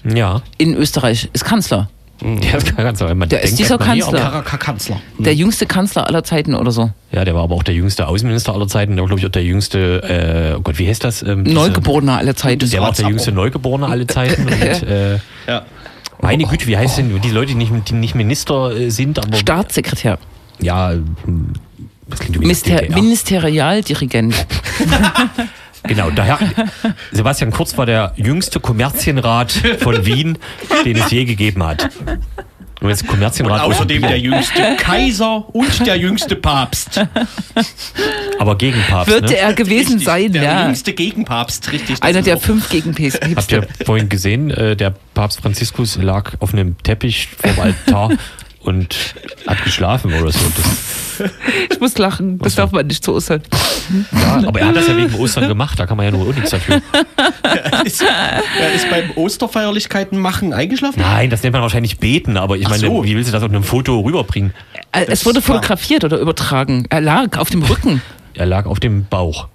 Ja. In Österreich, ist Kanzler. Kann ganz sein. Man Der ist denkt, dieser man nie, Kanzler. Kanzler. Der jüngste Kanzler aller Zeiten oder so. Ja, der war aber auch der jüngste Außenminister aller Zeiten. Der war, glaube ich, auch der jüngste, äh, oh Gott, wie heißt das? Ähm, Neugeborener aller Zeiten. Der war auch der jüngste Neugeborene aller Zeiten. Und, äh, Ja. meine Güte, wie heißt denn die Leute, die nicht, die nicht Minister äh, sind, aber. Staatssekretär. Ja, das klingt wie Mister DDR. Ministerialdirigent. Genau, daher. Sebastian Kurz war der jüngste Kommerzienrat von Wien, den es je gegeben hat. Und jetzt Kommerzienrat Außerdem aus- der jüngste Kaiser und der jüngste Papst. aber gegen Papst. Wird ne? er gewesen Richtig, sein, der ja. jüngste Gegenpapst, richtig. Einer der auch- fünf gegen Habt ihr vorhin gesehen, äh, der Papst Franziskus lag auf einem Teppich vorm Altar und hat geschlafen oder so. Das, Ich muss lachen, das darf man nicht zu äußern. ja, aber er hat das ja wegen Ostern gemacht, da kann man ja nur nichts dafür. ist, er ist beim Osterfeierlichkeiten machen eingeschlafen? Nein, das nennt man wahrscheinlich beten, aber ich Ach meine, so. wie willst du das auf einem Foto rüberbringen? Äh, Es wurde fotografiert oder übertragen. Er lag auf dem Rücken. Er lag auf dem Bauch.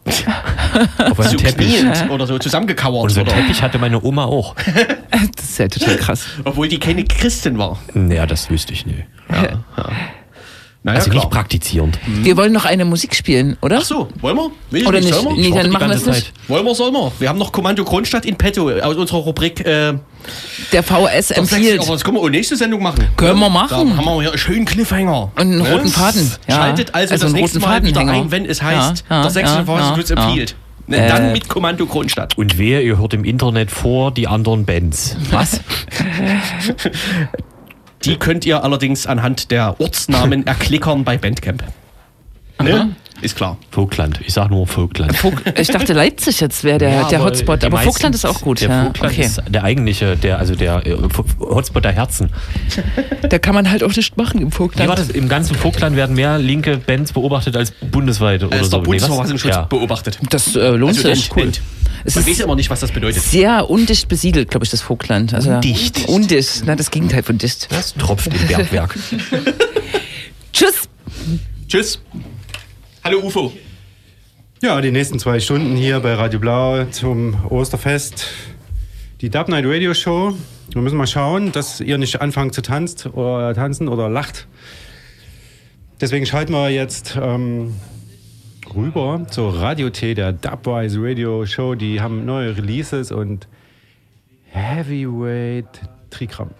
auf einem So Teppich. oder so zusammengekauert. Und so einen? Teppich hatte meine Oma auch. Das ist ja total krass. Obwohl die keine Christin war. Naja, das wüsste ich nicht. Naja, Also klar. nicht praktizierend. Wir wollen noch eine Musik spielen, oder? Ach so, wollen wir? Will ich Oder nicht? Sollen wir? Nee, dann machen wir es nicht. Wollen wir, sollen wir? Wir haben noch Kommando Kronstadt in petto aus unserer Rubrik. Äh, Der VS empfiehlt. Aber das können wir auch nächste Sendung machen. Können wir Da machen. haben wir hier einen schönen Cliffhanger. Und einen Ne? roten Faden. Ja. Schaltet also, Also das nächste roten Mal wieder ein, wenn es heißt, Ja, ja, der sächsische ja, ja, ja. empfiehlt. Ne, Äh. Dann mit Kommando Kronstadt. Und wer, ihr hört im Internet vor die anderen Bands. Was? Die könnt ihr allerdings anhand der Ortsnamen erklickern bei Bandcamp. Ne? Ist klar. Vogtland. Ich sag nur Vogtland. Vog- Ich dachte, Leipzig jetzt wäre der, Ja, der aber Hotspot. Aber Vogtland ist auch gut. Der ja. Vogtland okay. ist der eigentliche, der, also der äh, Hotspot der Herzen. Da kann man halt auch nicht machen im Vogtland. das? Im ganzen Vogtland werden mehr linke Bands beobachtet als bundesweit oder Als so. Nee? Bundesverfassungsschutz Ja. beobachtet. Das äh, lohnt Also sich. End, End. Es Man ist weiß immer nicht, was das bedeutet. sehr undicht besiedelt, glaube ich, das Vogtland. Also, Undicht? Undicht. Na, das Gegenteil von dicht. Das tropft im Bergwerk. Tschüss. Tschüss. Hallo UFO. Ja, die nächsten zwei Stunden hier bei Radio Blau zum Osterfest. Die Dub Night Radio Show. Wir müssen mal schauen, dass ihr nicht anfangt zu tanzt oder tanzen oder lacht. Deswegen schalten wir jetzt ähm, rüber zur Radio T, der Dubwise Radio Show. Die haben neue Releases und Heavyweight Trigramm.